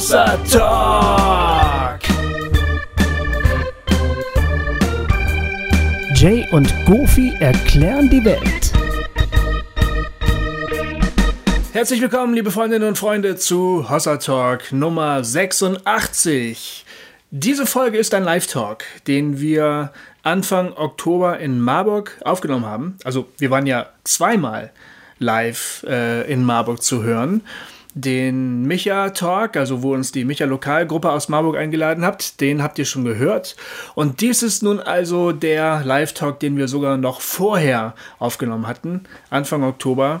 Hossa Talk. Jay und Goofy erklären die Welt. Herzlich willkommen, liebe Freundinnen und Freunde, zu Hossa Talk Nummer 86. Diese Folge ist ein Live-Talk, den wir Anfang Oktober in Marburg aufgenommen haben. Also wir waren ja zweimal live äh, in Marburg zu hören. Den Micha Talk, also wo uns die Micha Lokalgruppe aus Marburg eingeladen habt, den habt ihr schon gehört. Und dies ist nun also der Live Talk, den wir sogar noch vorher aufgenommen hatten, Anfang Oktober,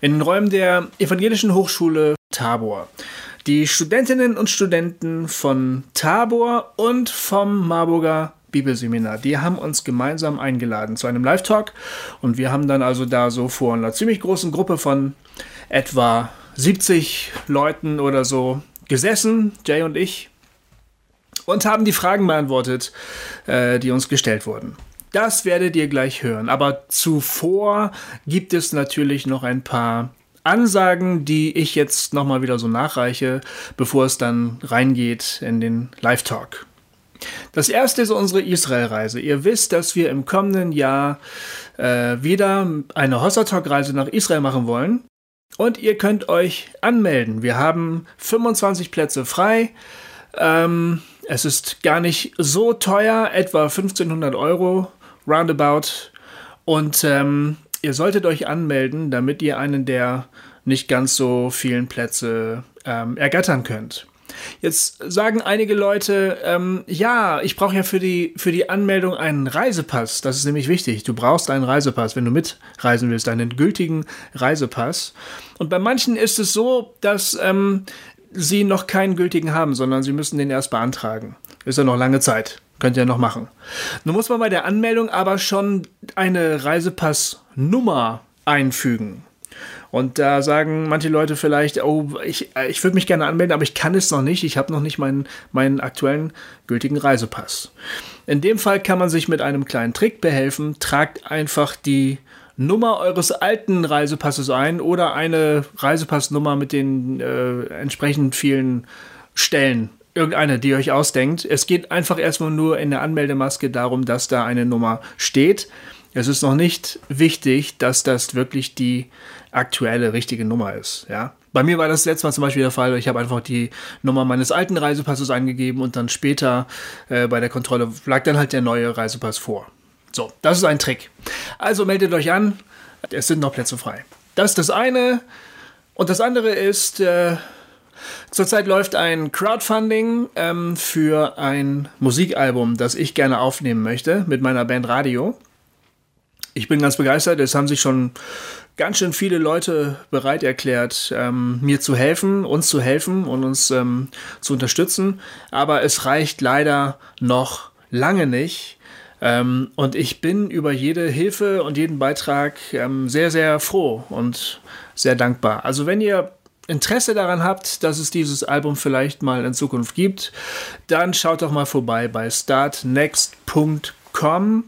in den Räumen der Evangelischen Hochschule Tabor. Die Studentinnen und Studenten von Tabor und vom Marburger Bibelseminar. Die haben uns gemeinsam eingeladen zu einem Live-Talk und wir haben dann also da so vor einer ziemlich großen Gruppe von etwa 70 Leuten oder so gesessen, Jay und ich, und haben die Fragen beantwortet, äh, die uns gestellt wurden. Das werdet ihr gleich hören. Aber zuvor gibt es natürlich noch ein paar Ansagen, die ich jetzt nochmal wieder so nachreiche, bevor es dann reingeht in den Live-Talk. Das erste ist unsere Israel-Reise. Ihr wisst, dass wir im kommenden Jahr äh, wieder eine Hossatalk-Reise nach Israel machen wollen. Und ihr könnt euch anmelden. Wir haben 25 Plätze frei. Ähm, es ist gar nicht so teuer, etwa 1500 Euro roundabout. Und ähm, ihr solltet euch anmelden, damit ihr einen der nicht ganz so vielen Plätze ähm, ergattern könnt. Jetzt sagen einige Leute, ähm, ja, ich brauche ja für die, für die Anmeldung einen Reisepass. Das ist nämlich wichtig. Du brauchst einen Reisepass, wenn du mitreisen willst, einen gültigen Reisepass. Und bei manchen ist es so, dass ähm, sie noch keinen gültigen haben, sondern sie müssen den erst beantragen. Ist ja noch lange Zeit. Könnt ihr noch machen. Nun muss man bei der Anmeldung aber schon eine Reisepassnummer einfügen. Und da sagen manche Leute vielleicht, oh, ich, äh, ich würde mich gerne anmelden, aber ich kann es noch nicht. Ich habe noch nicht meinen, meinen aktuellen gültigen Reisepass. In dem Fall kann man sich mit einem kleinen Trick behelfen. Tragt einfach die Nummer eures alten Reisepasses ein oder eine Reisepassnummer mit den äh, entsprechend vielen Stellen. Irgendeine, die ihr euch ausdenkt. Es geht einfach erstmal nur in der Anmeldemaske darum, dass da eine Nummer steht. Es ist noch nicht wichtig, dass das wirklich die aktuelle, richtige Nummer ist. Ja? Bei mir war das letzte Mal zum Beispiel der Fall, ich habe einfach die Nummer meines alten Reisepasses eingegeben und dann später äh, bei der Kontrolle lag dann halt der neue Reisepass vor. So, das ist ein Trick. Also meldet euch an, es sind noch Plätze frei. Das ist das eine. Und das andere ist, äh, zurzeit läuft ein Crowdfunding ähm, für ein Musikalbum, das ich gerne aufnehmen möchte mit meiner Band Radio. Ich bin ganz begeistert. Es haben sich schon ganz schön viele Leute bereit erklärt, ähm, mir zu helfen, uns zu helfen und uns ähm, zu unterstützen. Aber es reicht leider noch lange nicht. Ähm, und ich bin über jede Hilfe und jeden Beitrag ähm, sehr, sehr froh und sehr dankbar. Also wenn ihr Interesse daran habt, dass es dieses Album vielleicht mal in Zukunft gibt, dann schaut doch mal vorbei bei startnext.com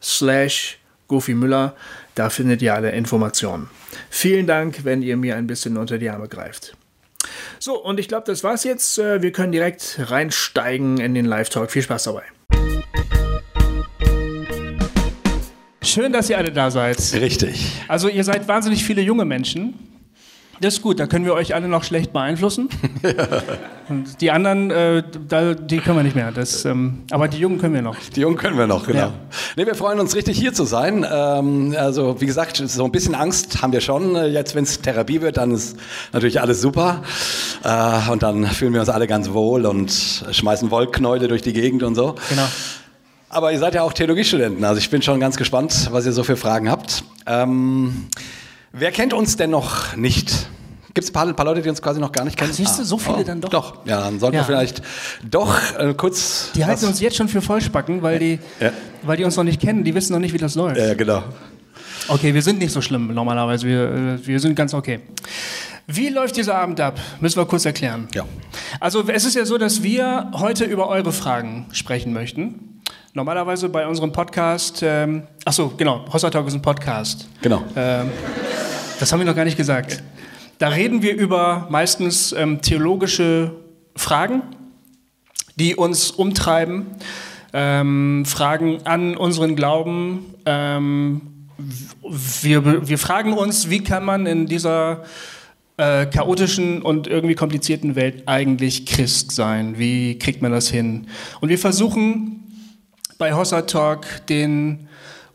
slash Gofi Müller. Da findet ihr alle Informationen. Vielen Dank, wenn ihr mir ein bisschen unter die Arme greift. So, und ich glaube, das war's jetzt. Äh, wir können direkt reinsteigen in den Live-Talk. Viel Spaß dabei. Schön, dass ihr alle da seid. Richtig. Also ihr seid wahnsinnig viele junge Menschen. Das ist gut, da können wir euch alle noch schlecht beeinflussen. Und die anderen, äh, da, die können wir nicht mehr. Das, ähm, aber die Jungen können wir noch. Die Jungen können wir noch, genau. Ja. Nee, wir freuen uns richtig hier zu sein. Ähm, also wie gesagt, so ein bisschen Angst haben wir schon. Jetzt, wenn es Therapie wird, dann ist natürlich alles super. Äh, und dann fühlen wir uns alle ganz wohl und schmeißen Wollknäule durch die Gegend und so. Genau. Aber ihr seid ja auch Theologiestudenten, also ich bin schon ganz gespannt, was ihr so für Fragen habt. Ähm, wer kennt uns denn noch nicht? Gibt es ein paar, paar, Leute, die uns quasi noch gar nicht kennen? Ach, siehst du, so viele oh, dann doch? Doch, ja, dann sollten Ja. wir vielleicht doch äh, kurz... Die halten uns jetzt schon für Vollspacken, weil die, Ja. weil die uns noch nicht kennen. Die wissen noch nicht, wie das läuft. Ja, genau. Okay, wir sind nicht so schlimm normalerweise. Wir, äh, wir sind ganz okay. Wie läuft dieser Abend ab? Müssen wir kurz erklären. Ja. Also es ist ja so, dass wir heute über eure Fragen sprechen möchten. Normalerweise bei unserem Podcast, ähm, ach so, genau, Hossa Talk ist ein Podcast. Genau. Ähm, das haben wir noch gar nicht gesagt. Da reden wir über meistens ähm, theologische Fragen, die uns umtreiben, ähm, Fragen an unseren Glauben. Ähm, wir, wir fragen uns, wie kann man in dieser äh, chaotischen und irgendwie komplizierten Welt eigentlich Christ sein? Wie kriegt man das hin? Und wir versuchen bei Hossa Talk den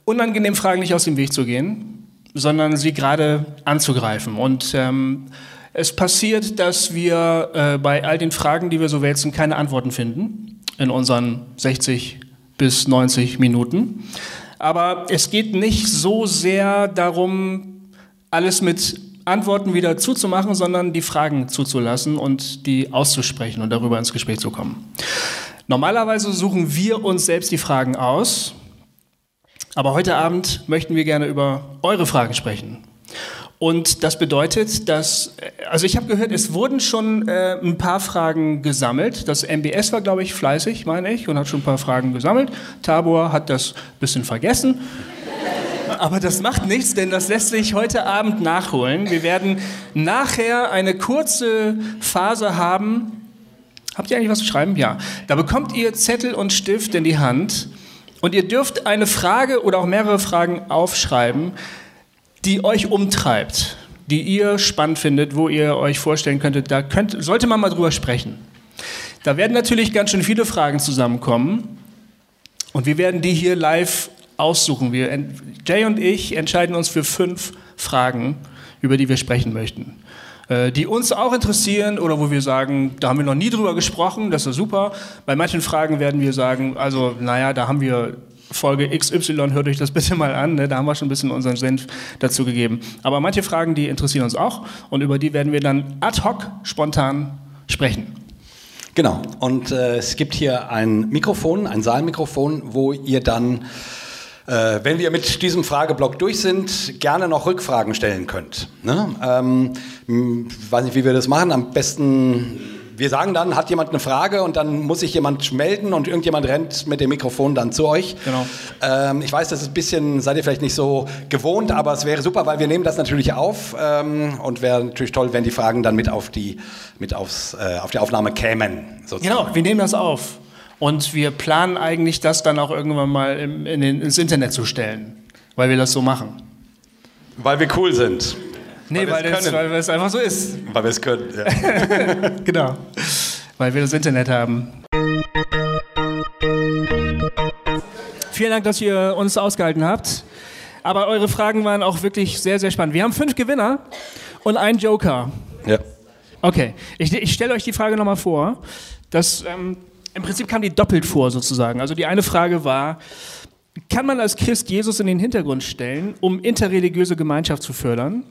unangenehmen Fragen nicht aus dem Weg zu gehen, sondern sie gerade anzugreifen. Und ähm, es passiert, dass wir äh, bei all den Fragen, die wir so wälzen, keine Antworten finden in unseren 60 bis 90 Minuten. Aber es geht nicht so sehr darum, alles mit Antworten wieder zuzumachen, sondern die Fragen zuzulassen und die auszusprechen und darüber ins Gespräch zu kommen. Normalerweise suchen wir uns selbst die Fragen aus, aber heute Abend möchten wir gerne über eure Fragen sprechen. Und das bedeutet, dass, also ich habe gehört, es wurden schon äh, ein paar Fragen gesammelt. Das MBS war, glaube ich, fleißig, meine ich, und hat schon ein paar Fragen gesammelt. Tabor hat das ein bisschen vergessen. Aber das macht nichts, denn das lässt sich heute Abend nachholen. Wir werden nachher eine kurze Phase haben. Habt ihr eigentlich was zu schreiben? Ja. Da bekommt ihr Zettel und Stift in die Hand und ihr dürft eine Frage oder auch mehrere Fragen aufschreiben, die euch umtreibt, die ihr spannend findet, wo ihr euch vorstellen könntet, da könnt, sollte man mal drüber sprechen. Da werden natürlich ganz schön viele Fragen zusammenkommen und wir werden die hier live aussuchen. Wir, Jay und ich entscheiden uns für fünf Fragen, über die wir sprechen möchten. Äh, die uns auch interessieren oder wo wir sagen, da haben wir noch nie drüber gesprochen, das ist super. Bei manchen Fragen werden wir sagen, also naja, da haben wir Folge XY, hört euch das bitte mal an, ne? da haben wir schon ein bisschen unseren Senf dazu gegeben. Aber manche Fragen, die interessieren uns auch und über die werden wir dann ad hoc spontan sprechen. Genau, und äh, es gibt hier ein Mikrofon, ein Saalmikrofon, wo ihr dann äh, wenn wir mit diesem Frageblock durch sind, gerne noch Rückfragen stellen könnt. Ne? Ähm, weiß nicht, wie wir das machen. Am besten, wir sagen dann, hat jemand eine Frage und dann muss sich jemand melden und irgendjemand rennt mit dem Mikrofon dann zu euch. Genau. Ähm, ich weiß, das ist ein bisschen, seid ihr vielleicht nicht so gewohnt, aber es wäre super, weil wir nehmen das natürlich auf ähm, und wäre natürlich toll, wenn die Fragen dann mit auf die, mit aufs, äh, auf die Aufnahme kämen. Sozusagen. Genau, wir nehmen das auf. Und wir planen eigentlich, das dann auch irgendwann mal im, in den, ins Internet zu stellen, weil wir das so machen. Weil wir cool sind. Nee, weil, weil es einfach so ist. Weil wir es können, ja. genau. Weil wir das Internet haben. Vielen Dank, dass ihr uns ausgehalten habt. Aber eure Fragen waren auch wirklich sehr, sehr spannend. Wir haben fünf Gewinner und einen Joker. Ja. Okay, ich, ich stelle euch die Frage nochmal vor. Das ähm, im Prinzip kam die doppelt vor sozusagen. Also die eine Frage war, kann man als Christ Jesus in den Hintergrund stellen, um interreligiöse Gemeinschaft zu fördern?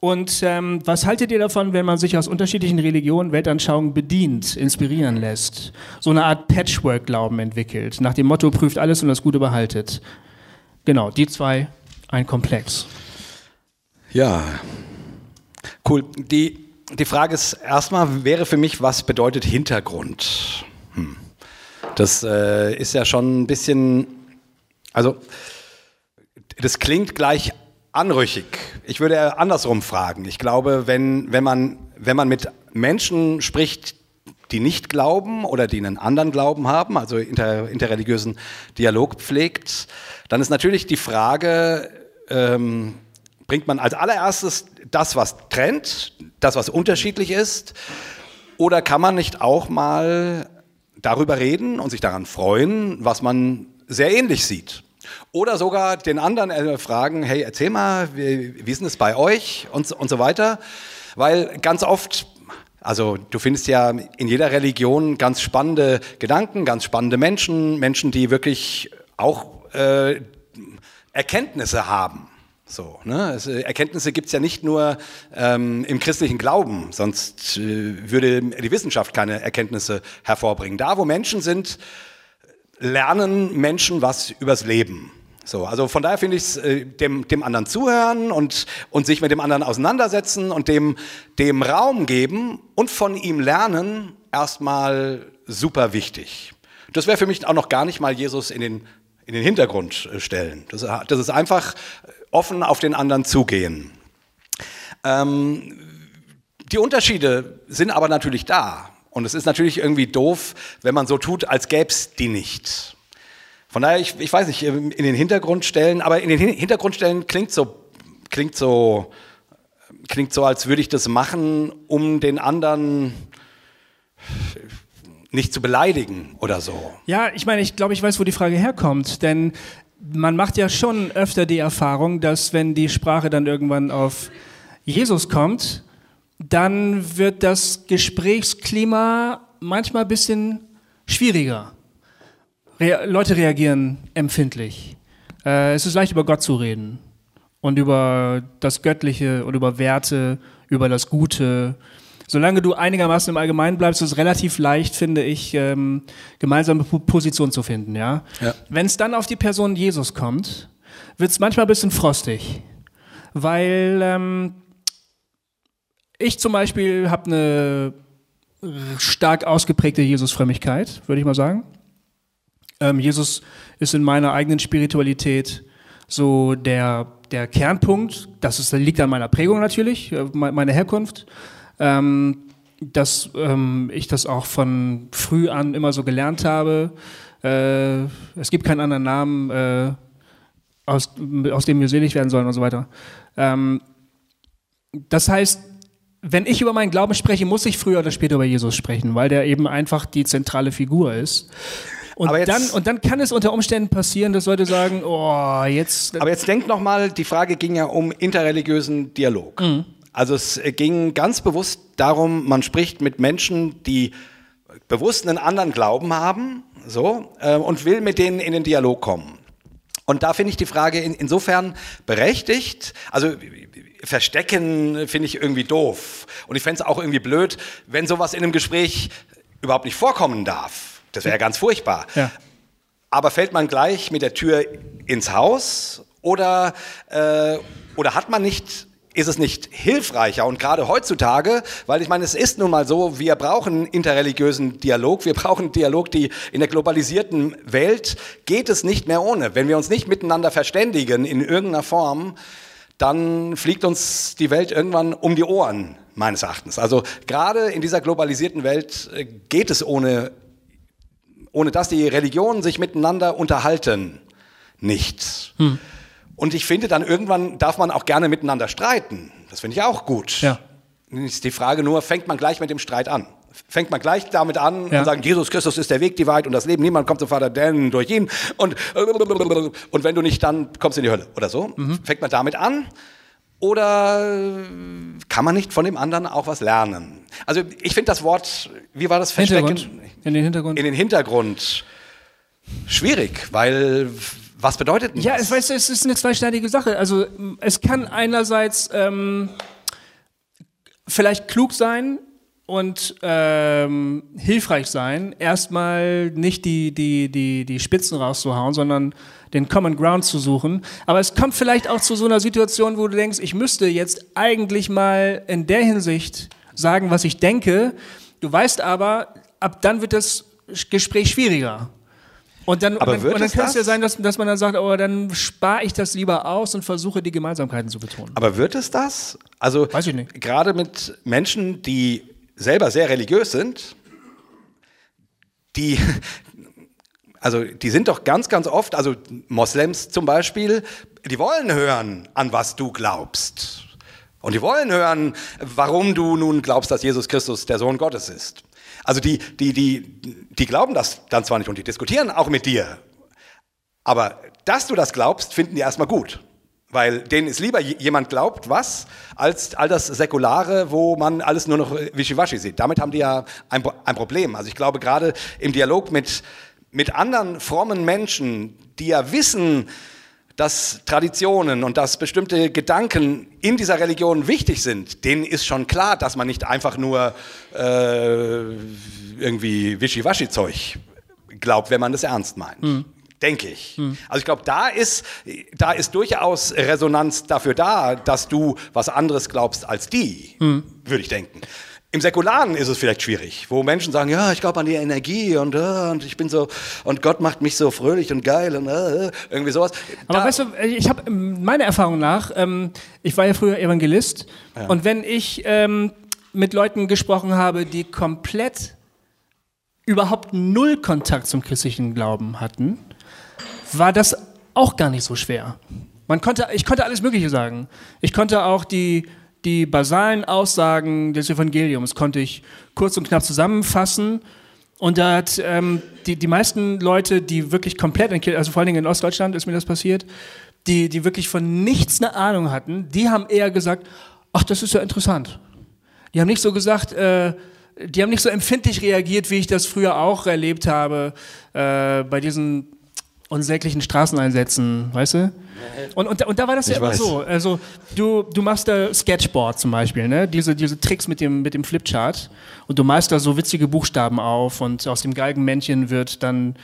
Und ähm, was haltet ihr davon, wenn man sich aus unterschiedlichen Religionen, Weltanschauungen bedient, inspirieren lässt? So eine Art Patchwork-Glauben entwickelt, nach dem Motto, prüft alles und das Gute behaltet. Genau, die zwei, ein Komplex. Ja, cool. Die die Frage ist erstmal, wäre für mich, was bedeutet Hintergrund? Hm. Das äh, ist ja schon ein bisschen, also das klingt gleich anrüchig. Ich würde andersrum fragen. Ich glaube, wenn, wenn, man, wenn man mit Menschen spricht, die nicht glauben oder die einen anderen Glauben haben, also inter, interreligiösen Dialog pflegt, dann ist natürlich die Frage, ähm, bringt man als allererstes das, was trennt, das, was unterschiedlich ist? Oder kann man nicht auch mal darüber reden und sich daran freuen, was man sehr ähnlich sieht? Oder sogar den anderen äh, fragen, hey, erzähl mal, wie, wie ist denn es bei euch und, und so weiter? Weil ganz oft, also du findest ja in jeder Religion ganz spannende Gedanken, ganz spannende Menschen, Menschen, die wirklich auch äh, Erkenntnisse haben. So, ne? es, äh, Erkenntnisse gibt es ja nicht nur ähm, im christlichen Glauben, sonst äh, würde die Wissenschaft keine Erkenntnisse hervorbringen. Da, wo Menschen sind, lernen Menschen was übers Leben. So, also von daher finde ich es äh, dem, dem anderen zuhören und, und sich mit dem anderen auseinandersetzen und dem, dem Raum geben und von ihm lernen erstmal super wichtig. Das wäre für mich auch noch gar nicht mal Jesus in den, in den Hintergrund äh, stellen. Das, das ist einfach offen auf den anderen zugehen. Ähm, die Unterschiede sind aber natürlich da. Und es ist natürlich irgendwie doof, wenn man so tut, als gäbe es die nicht. Von daher, ich, ich weiß nicht, in den Hintergrund stellen, aber in den Hintergrund stellen klingt so, klingt so, klingt so, als würde ich das machen, um den anderen nicht zu beleidigen oder so. Ja, ich meine, ich glaube, ich weiß, wo die Frage herkommt, denn man macht ja schon öfter die Erfahrung, dass wenn die Sprache dann irgendwann auf Jesus kommt, dann wird das Gesprächsklima manchmal ein bisschen schwieriger. Re Leute reagieren empfindlich. Äh, es ist leicht, über Gott zu reden und über das Göttliche und über Werte, über das Gute. Solange du einigermaßen im Allgemeinen bleibst, ist es relativ leicht, finde ich, ähm, gemeinsame Position zu finden. Ja? ja. Wenn es dann auf die Person Jesus kommt, wird es manchmal ein bisschen frostig, weil ähm, ich zum Beispiel habe eine stark ausgeprägte Jesusfrömmigkeit, würde ich mal sagen. Ähm, Jesus ist in meiner eigenen Spiritualität so der, der Kernpunkt. Das ist, liegt an meiner Prägung natürlich, äh, meine Herkunft. Ähm, dass ähm, ich das auch von früh an immer so gelernt habe. Äh, es gibt keinen anderen Namen, äh, aus, aus dem wir selig werden sollen und so weiter. Ähm, das heißt, wenn ich über meinen Glauben spreche, muss ich früher oder später über Jesus sprechen, weil der eben einfach die zentrale Figur ist. Und, dann, und dann kann es unter Umständen passieren, dass Leute sagen, oh, jetzt. Aber jetzt denk noch mal, die Frage ging ja um interreligiösen Dialog. Mhm. Also es ging ganz bewusst darum, man spricht mit Menschen, die bewusst einen anderen Glauben haben, so, äh, und will mit denen in den Dialog kommen. Und da finde ich die Frage in, insofern berechtigt. Also verstecken finde ich irgendwie doof. Und ich fände es auch irgendwie blöd, wenn sowas in einem Gespräch überhaupt nicht vorkommen darf. Das wäre ja ganz furchtbar. Ja. Aber fällt man gleich mit der Tür ins Haus oder, äh, oder hat man nicht ist es nicht hilfreicher und gerade heutzutage, weil ich meine, es ist nun mal so, wir brauchen interreligiösen Dialog, wir brauchen Dialog, die in der globalisierten Welt geht es nicht mehr ohne. Wenn wir uns nicht miteinander verständigen in irgendeiner Form, dann fliegt uns die Welt irgendwann um die Ohren, meines Erachtens. Also gerade in dieser globalisierten Welt äh, geht es ohne, ohne dass die Religionen sich miteinander unterhalten, nicht. Hm. Und ich finde, dann irgendwann darf man auch gerne miteinander streiten. Das finde ich auch gut. Ja. Ist die Frage nur, fängt man gleich mit dem Streit an? Fängt man gleich damit an ja. und sagt, Jesus Christus ist der Weg, die Wahrheit und das Leben. Niemand kommt zum Vater denn durch ihn. Und, und wenn du nicht, dann kommst du in die Hölle oder so. Mhm. Fängt man damit an? Oder kann man nicht von dem anderen auch was lernen? Also ich finde das Wort, wie war das Verstecken? In den Hintergrund. In den Hintergrund. Schwierig, weil was bedeutet denn ja, das? Ja, weißt du, es ist eine zweischneidige Sache. Also es kann einerseits ähm, vielleicht klug sein und ähm, hilfreich sein, erstmal nicht die, die, die, die Spitzen rauszuhauen, sondern den Common Ground zu suchen. Aber es kommt vielleicht auch zu so einer Situation, wo du denkst, ich müsste jetzt eigentlich mal in der Hinsicht sagen, was ich denke. Du weißt aber, ab dann wird das Gespräch schwieriger. Und dann, aber dann, und dann könnte es ja sein, dass, dass man dann sagt, oh, dann spare ich das lieber aus und versuche die Gemeinsamkeiten zu betonen. Aber wird es das? Also Weiß ich nicht. gerade mit Menschen, die selber sehr religiös sind, die, also die sind doch ganz, ganz oft, also Moslems zum Beispiel, die wollen hören, an was du glaubst. Und die wollen hören, warum du nun glaubst, dass Jesus Christus der Sohn Gottes ist. Also die, die, die, die glauben das dann zwar nicht und die diskutieren auch mit dir, aber dass du das glaubst, finden die erstmal gut. Weil denen ist lieber jemand glaubt was, als all das Säkulare, wo man alles nur noch wischiwaschi sieht. Damit haben die ja ein, ein Problem. Also ich glaube gerade im Dialog mit, mit anderen frommen Menschen, die ja wissen, dass Traditionen und dass bestimmte Gedanken in dieser Religion wichtig sind, denen ist schon klar, dass man nicht einfach nur äh, irgendwie Wischiwaschi-Zeug glaubt, wenn man das ernst meint. Mhm. Denke ich. Mhm. Also ich glaube, da ist, da ist durchaus Resonanz dafür da, dass du was anderes glaubst als die, mhm. würde ich denken. Im Säkularen ist es vielleicht schwierig, wo Menschen sagen, ja, ich glaube an die Energie und, uh, und ich bin so, und Gott macht mich so fröhlich und geil und uh, irgendwie sowas. Aber da, weißt du, ich habe ähm, meiner Erfahrung nach, ähm, ich war ja früher Evangelist ja. und wenn ich ähm, mit Leuten gesprochen habe, die komplett überhaupt null Kontakt zum christlichen Glauben hatten, war das auch gar nicht so schwer. Man konnte, ich konnte alles Mögliche sagen. Ich konnte auch die, die basalen Aussagen des Evangeliums konnte ich kurz und knapp zusammenfassen. Und da hat ähm, die, die meisten Leute, die wirklich komplett, in, also vor allen Dingen in Ostdeutschland ist mir das passiert, die, die wirklich von nichts eine Ahnung hatten, die haben eher gesagt, ach, das ist ja interessant. Die haben nicht so gesagt, äh, die haben nicht so empfindlich reagiert, wie ich das früher auch erlebt habe, äh, bei diesen unsäglichen Straßeneinsätzen, weißt du? Und, und, und da war das ich ja immer weiß. so. Also du, du machst da Sketchboard zum Beispiel, ne? Diese, diese Tricks mit dem, mit dem Flipchart und du malst da so witzige Buchstaben auf und aus dem Galgenmännchen wird dann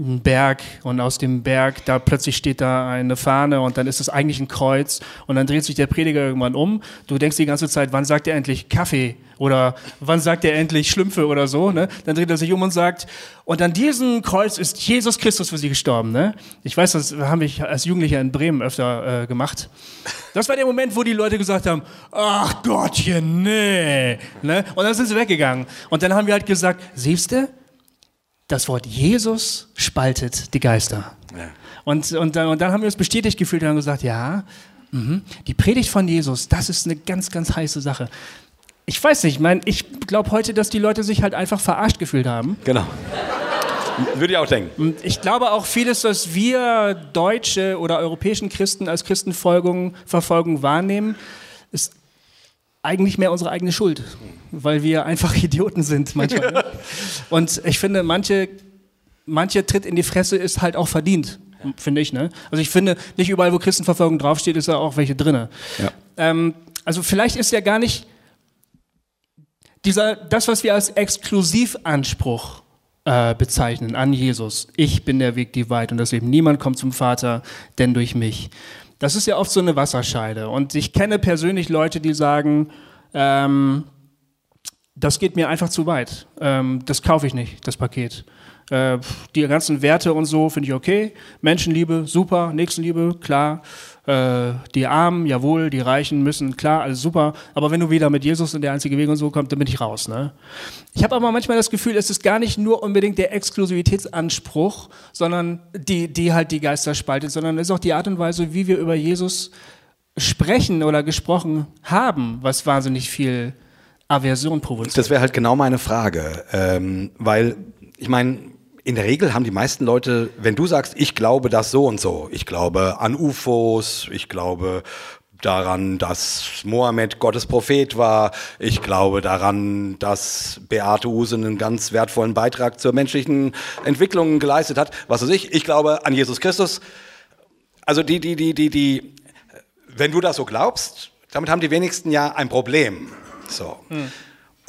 ein Berg und aus dem Berg, da plötzlich steht da eine Fahne und dann ist es eigentlich ein Kreuz und dann dreht sich der Prediger irgendwann um. Du denkst die ganze Zeit, wann sagt er endlich Kaffee oder wann sagt er endlich Schlümpfe oder so, ne? Dann dreht er sich um und sagt, und an diesem Kreuz ist Jesus Christus für sie gestorben, ne? Ich weiß, das haben wir als Jugendlicher in Bremen öfter äh, gemacht. Das war der Moment, wo die Leute gesagt haben, ach Gottchen, nee, ne? Und dann sind sie weggegangen. Und dann haben wir halt gesagt, siehst du, das Wort Jesus spaltet die Geister. Ja. Und, und, dann, und dann haben wir uns bestätigt gefühlt und haben gesagt, ja, mh, die Predigt von Jesus, das ist eine ganz, ganz heiße Sache. Ich weiß nicht, mein, ich glaube heute, dass die Leute sich halt einfach verarscht gefühlt haben. Genau. Würde ich auch denken. Ich glaube auch vieles, was wir deutsche oder europäischen Christen als Christenverfolgung Verfolgung wahrnehmen, ist eigentlich mehr unsere eigene Schuld, weil wir einfach Idioten sind manchmal. Ne? Und ich finde, manche, manche Tritt in die Fresse ist halt auch verdient, finde ich. Ne? Also ich finde, nicht überall, wo Christenverfolgung draufsteht, ist da auch welche drin. Ja. Ähm, also vielleicht ist ja gar nicht dieser, das, was wir als Exklusivanspruch äh, bezeichnen an Jesus. Ich bin der Weg, die Wahrheit und das Leben. Niemand kommt zum Vater, denn durch mich. Das ist ja oft so eine Wasserscheide. Und ich kenne persönlich Leute, die sagen, ähm, das geht mir einfach zu weit. Ähm, das kaufe ich nicht, das Paket. Äh, die ganzen Werte und so finde ich okay. Menschenliebe, super. Nächstenliebe, klar. Äh, die Armen, jawohl. Die Reichen müssen, klar, alles super. Aber wenn du wieder mit Jesus und der einzige Weg und so kommst, dann bin ich raus. Ne? Ich habe aber manchmal das Gefühl, es ist gar nicht nur unbedingt der Exklusivitätsanspruch, sondern die, die halt die Geister spaltet, sondern es ist auch die Art und Weise, wie wir über Jesus sprechen oder gesprochen haben, was wahnsinnig viel Aversion provoziert. Das wäre halt genau meine Frage, ähm, weil ich meine, in der Regel haben die meisten Leute, wenn du sagst, ich glaube das so und so, ich glaube an UFOs, ich glaube daran, dass Mohammed Gottes Prophet war. Ich glaube daran, dass Beate Use einen ganz wertvollen Beitrag zur menschlichen Entwicklung geleistet hat. Was weiß ich. Ich glaube an Jesus Christus. Also die, die, die, die, die, wenn du das so glaubst, damit haben die wenigsten ja ein Problem. So. Hm.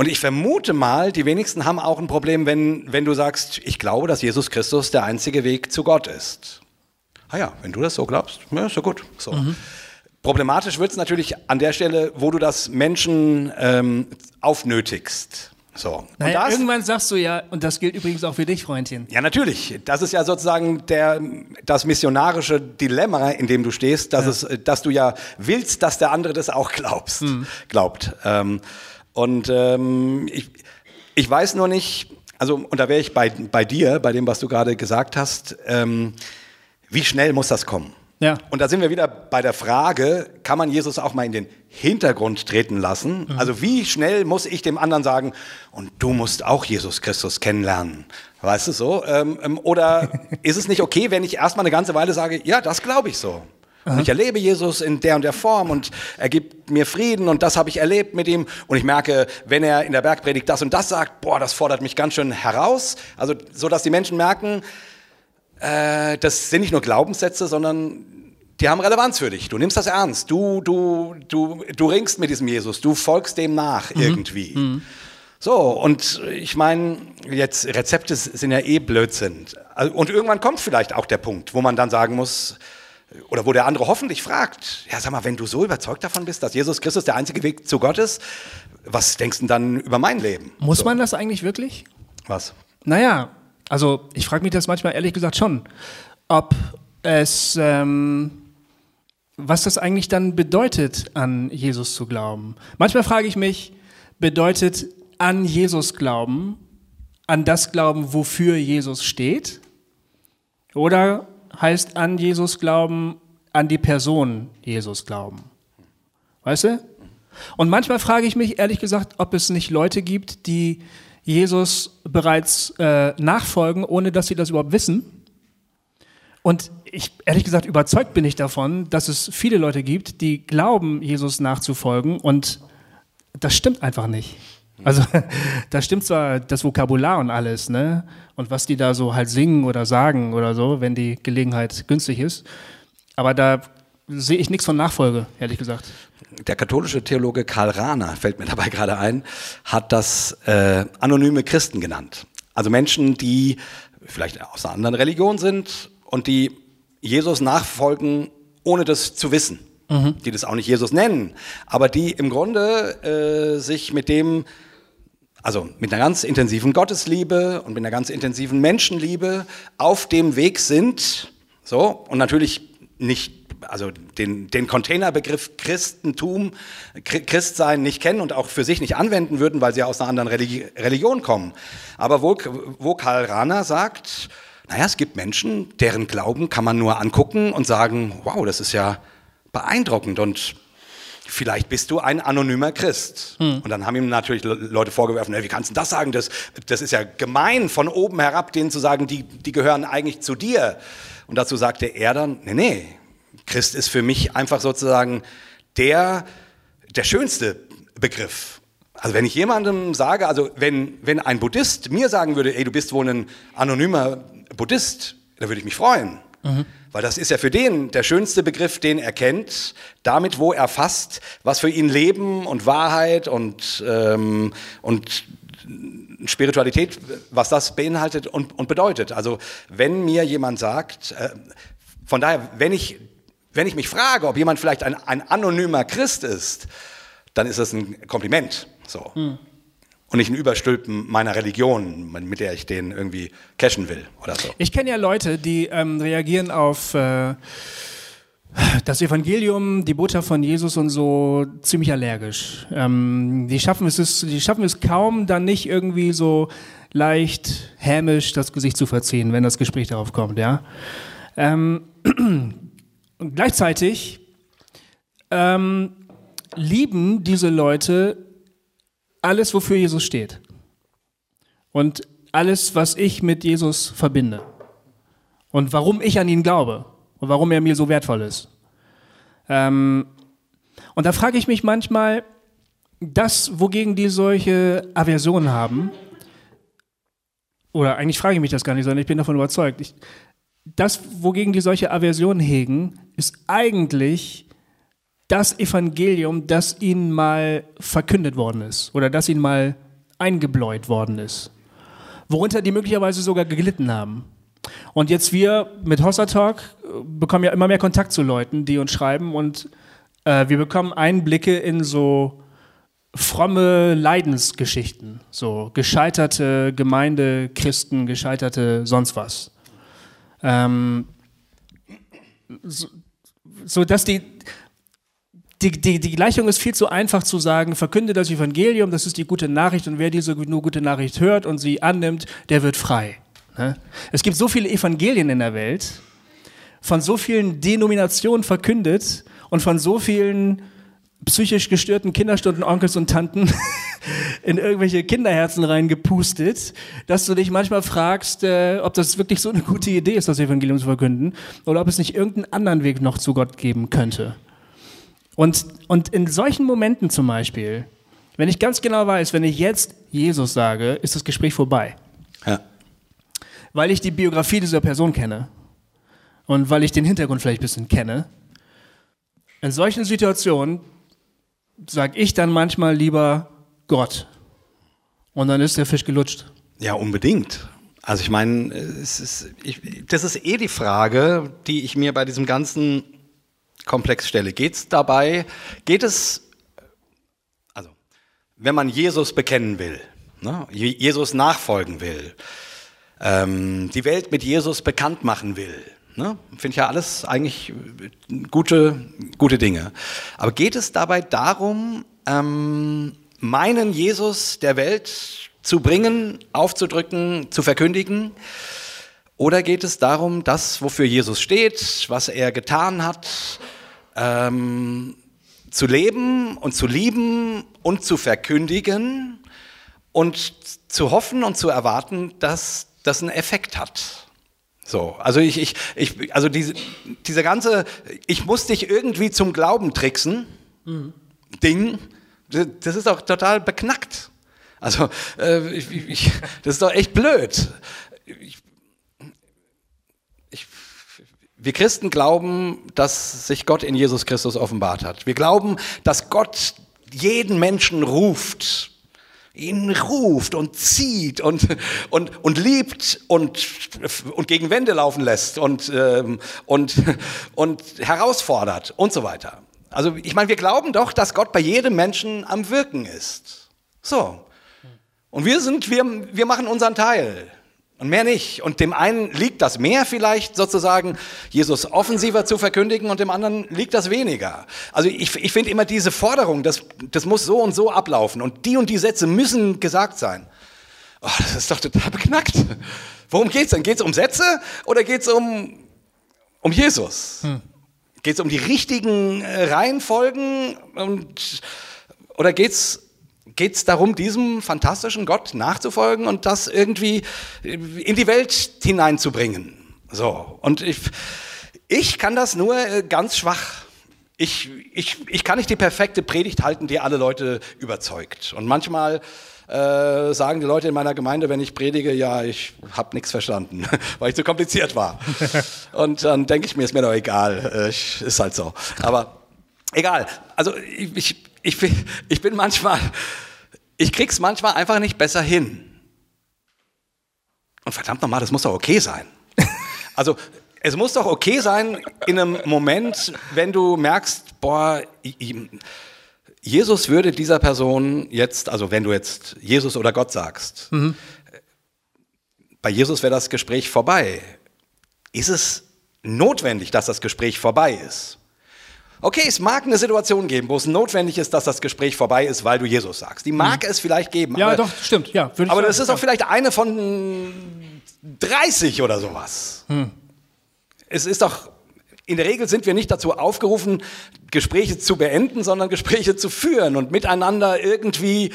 Und ich vermute mal, die wenigsten haben auch ein Problem, wenn, wenn du sagst, ich glaube, dass Jesus Christus der einzige Weg zu Gott ist. Ah ja, wenn du das so glaubst, ja, ist ja gut. So. Mhm. Problematisch wird es natürlich an der Stelle, wo du das Menschen ähm, aufnötigst. So. Naja, das, irgendwann sagst du ja, und das gilt übrigens auch für dich, Freundchen. Ja, natürlich. Das ist ja sozusagen der, das missionarische Dilemma, in dem du stehst, dass, ja. es, dass du ja willst, dass der andere das auch glaubst, mhm. glaubt. Ähm, und ähm, ich, ich weiß nur nicht, also, und da wäre ich bei, bei dir, bei dem, was du gerade gesagt hast, ähm, wie schnell muss das kommen? Ja. Und da sind wir wieder bei der Frage, kann man Jesus auch mal in den Hintergrund treten lassen? Mhm. Also wie schnell muss ich dem anderen sagen, und du musst auch Jesus Christus kennenlernen? Weißt du so? Ähm, ähm oder ist es nicht okay, wenn ich erstmal eine ganze Weile sage, ja, das glaube ich so? Und ich erlebe Jesus in der und der Form und er gibt mir Frieden und das habe ich erlebt mit ihm. Und ich merke, wenn er in der Bergpredigt das und das sagt, boah, das fordert mich ganz schön heraus. Also so, dass die Menschen merken, äh, das sind nicht nur Glaubenssätze, sondern die haben Relevanz für dich. Du nimmst das ernst. Du, du, du, du ringst mit diesem Jesus. Du folgst dem nach mhm. irgendwie. Mhm. So, und ich meine, jetzt Rezepte sind ja eh Blödsinn. Und irgendwann kommt vielleicht auch der Punkt, wo man dann sagen muss, oder wo der andere hoffentlich fragt, ja sag mal, wenn du so überzeugt davon bist, dass Jesus Christus der einzige Weg zu Gott ist, was denkst du dann über mein Leben? Muss so. man das eigentlich wirklich? Was? Naja, also ich frage mich das manchmal ehrlich gesagt schon, ob es, ähm, was das eigentlich dann bedeutet, an Jesus zu glauben. Manchmal frage ich mich, bedeutet an Jesus glauben, an das glauben, wofür Jesus steht? Oder heißt an Jesus glauben, an die Person Jesus glauben? Weißt du? Und manchmal frage ich mich ehrlich gesagt, ob es nicht Leute gibt, die Jesus bereits äh, nachfolgen, ohne dass sie das überhaupt wissen. Und ich, ehrlich gesagt, überzeugt bin ich davon, dass es viele Leute gibt, die glauben, Jesus nachzufolgen und das stimmt einfach nicht. Also da stimmt zwar das Vokabular und alles, ne? Und was die da so halt singen oder sagen oder so, wenn die Gelegenheit günstig ist. Aber da sehe ich nichts von Nachfolge, ehrlich gesagt. Der katholische Theologe Karl Rahner, fällt mir dabei gerade ein, hat das äh, anonyme Christen genannt. Also Menschen, die vielleicht aus einer anderen Religion sind und die Jesus nachfolgen, ohne das zu wissen. Mhm. Die das auch nicht Jesus nennen, aber die im Grunde äh, sich mit dem, also mit einer ganz intensiven Gottesliebe und mit einer ganz intensiven Menschenliebe auf dem Weg sind, so, und natürlich nicht also den, den Containerbegriff Christentum, Christsein nicht kennen und auch für sich nicht anwenden würden, weil sie aus einer anderen Religi Religion kommen. Aber wo, wo Karl Rahner sagt, naja, es gibt Menschen, deren Glauben kann man nur angucken und sagen, wow, das ist ja beeindruckend und vielleicht bist du ein anonymer Christ. Hm. Und dann haben ihm natürlich Leute vorgeworfen, wie kannst du das sagen? Das, das ist ja gemein, von oben herab denen zu sagen, die, die gehören eigentlich zu dir. Und dazu sagte er dann, nee, nee, Christ ist für mich einfach sozusagen der, der schönste Begriff. Also wenn ich jemandem sage, also wenn, wenn ein Buddhist mir sagen würde, ey, du bist wohl ein anonymer Buddhist, dann würde ich mich freuen. Mhm. Weil das ist ja für den der schönste Begriff, den er kennt, damit wo er fasst, was für ihn Leben und Wahrheit und, ähm, und Spiritualität, was das beinhaltet und, und bedeutet. Also wenn mir jemand sagt, äh, von daher, wenn ich wenn ich mich frage, ob jemand vielleicht ein, ein anonymer Christ ist, dann ist das ein Kompliment. So. Hm. Und nicht ein Überstülpen meiner Religion, mit der ich den irgendwie cashen will oder so. Ich kenne ja Leute, die ähm, reagieren auf äh, das Evangelium, die Botschaft von Jesus und so ziemlich allergisch. Ähm, die, schaffen es, die schaffen es kaum, dann nicht irgendwie so leicht hämisch das Gesicht zu verziehen, wenn das Gespräch darauf kommt. Ja. Ähm, Und gleichzeitig ähm, lieben diese Leute alles, wofür Jesus steht. Und alles, was ich mit Jesus verbinde. Und warum ich an ihn glaube. Und warum er mir so wertvoll ist. Ähm, und da frage ich mich manchmal, das, wogegen die solche Aversionen haben, oder eigentlich frage ich mich das gar nicht, sondern ich bin davon überzeugt, ich, das, wogegen die solche Aversionen hegen, ist eigentlich das Evangelium, das ihnen mal verkündet worden ist oder das ihnen mal eingebläut worden ist. Worunter die möglicherweise sogar gelitten haben. Und jetzt wir mit Hossa Talk äh, bekommen ja immer mehr Kontakt zu Leuten, die uns schreiben und äh, wir bekommen Einblicke in so fromme Leidensgeschichten, so gescheiterte Gemeindechristen, gescheiterte sonst was. Ähm, so, so dass die, die, die, die Gleichung ist viel zu einfach zu sagen, verkünde das Evangelium, das ist die gute Nachricht und wer diese nur gute Nachricht hört und sie annimmt, der wird frei. Ne? Es gibt so viele Evangelien in der Welt, von so vielen Denominationen verkündet und von so vielen psychisch gestörten Kinderstunden, Onkels und Tanten in irgendwelche Kinderherzen reingepustet, dass du dich manchmal fragst, äh, ob das wirklich so eine gute Idee ist, das Evangelium zu verkünden, oder ob es nicht irgendeinen anderen Weg noch zu Gott geben könnte. Und, und in solchen Momenten zum Beispiel, wenn ich ganz genau weiß, wenn ich jetzt Jesus sage, ist das Gespräch vorbei. Ja. Weil ich die Biografie dieser Person kenne und weil ich den Hintergrund vielleicht ein bisschen kenne. In solchen Situationen sage ich dann manchmal lieber Gott. Und dann ist der Fisch gelutscht. Ja, unbedingt. Also ich meine, ist, das ist eh die Frage, die ich mir bei diesem ganzen Komplex stelle. Geht es dabei, geht es, also wenn man Jesus bekennen will, ne, Jesus nachfolgen will, ähm, die Welt mit Jesus bekannt machen will, Ne? Finde ich ja alles eigentlich gute, gute Dinge. Aber geht es dabei darum, ähm, meinen Jesus der Welt zu bringen, aufzudrücken, zu verkündigen? Oder geht es darum, das, wofür Jesus steht, was er getan hat, ähm, zu leben und zu lieben und zu verkündigen und zu hoffen und zu erwarten, dass das einen Effekt hat? So, also ich, ich, ich also diese, diese ganze, ich muss dich irgendwie zum Glauben tricksen, mhm. Ding, das ist doch total beknackt. Also, äh, ich, ich, das ist doch echt blöd. Ich, wir Christen glauben, dass sich Gott in Jesus Christus offenbart hat. Wir glauben, dass Gott jeden Menschen ruft ihn ruft und zieht und, und, und liebt und, und gegen Wände laufen lässt und, ähm, und, und herausfordert und so weiter. Also ich meine, wir glauben doch, dass Gott bei jedem Menschen am Wirken ist. So. Und wir sind, wir, wir machen unseren Teil und mehr nicht. Und dem einen liegt das mehr vielleicht sozusagen, Jesus offensiver zu verkündigen und dem anderen liegt das weniger. Also ich, ich finde immer diese Forderung, das, das muss so und so ablaufen und die und die Sätze müssen gesagt sein. Oh, das ist doch total beknackt. Worum geht's denn? Geht's um Sätze oder geht's um, um Jesus? Hm. Geht's um die richtigen äh, Reihenfolgen und, oder geht's geht es darum, diesem fantastischen Gott nachzufolgen und das irgendwie in die Welt hineinzubringen. So, und ich, ich kann das nur äh, ganz schwach. Ich, ich, ich kann nicht die perfekte Predigt halten, die alle Leute überzeugt. Und manchmal äh, sagen die Leute in meiner Gemeinde, wenn ich predige, ja, ich habe nichts verstanden, weil ich zu kompliziert war. Und dann denke ich mir, ist mir doch egal, äh, ist halt so. Aber egal. Also ich, ich, ich, ich bin manchmal, ich krieg's manchmal einfach nicht besser hin. Und verdammt nochmal, das muss doch okay sein. Also, es muss doch okay sein in einem Moment, wenn du merkst, boah, Jesus würde dieser Person jetzt, also wenn du jetzt Jesus oder Gott sagst, mhm. bei Jesus wäre das Gespräch vorbei. Ist es notwendig, dass das Gespräch vorbei ist? Okay, es mag eine Situation geben, wo es notwendig ist, dass das Gespräch vorbei ist, weil du Jesus sagst. Die mag mhm. es vielleicht geben. Ja, aber, doch, stimmt. Ja, aber sagen, das ist ja. auch vielleicht eine von 30 oder sowas. Hm. Es ist doch, in der Regel sind wir nicht dazu aufgerufen, Gespräche zu beenden, sondern Gespräche zu führen und miteinander irgendwie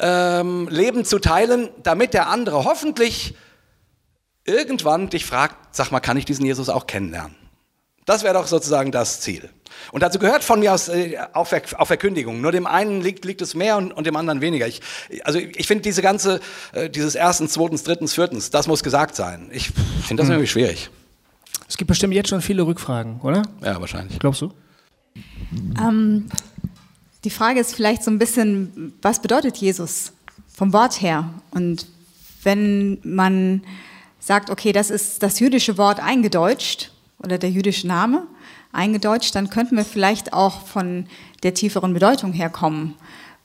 ähm, Leben zu teilen, damit der andere hoffentlich irgendwann dich fragt, sag mal, kann ich diesen Jesus auch kennenlernen? Das wäre doch sozusagen das Ziel. Und dazu gehört von mir aus äh, auch, Ver auch Verkündigung. Nur dem einen liegt, liegt es mehr und, und dem anderen weniger. Ich, also ich finde diese ganze, äh, dieses erstens, zweitens, drittens, viertens, das muss gesagt sein. Ich finde das hm. irgendwie schwierig. Es gibt bestimmt jetzt schon viele Rückfragen, oder? Ja, wahrscheinlich. Glaubst du? Ähm, die Frage ist vielleicht so ein bisschen, was bedeutet Jesus vom Wort her? Und wenn man sagt, okay, das ist das jüdische Wort eingedeutscht oder der jüdische Name, eingedeutscht, dann könnten wir vielleicht auch von der tieferen Bedeutung herkommen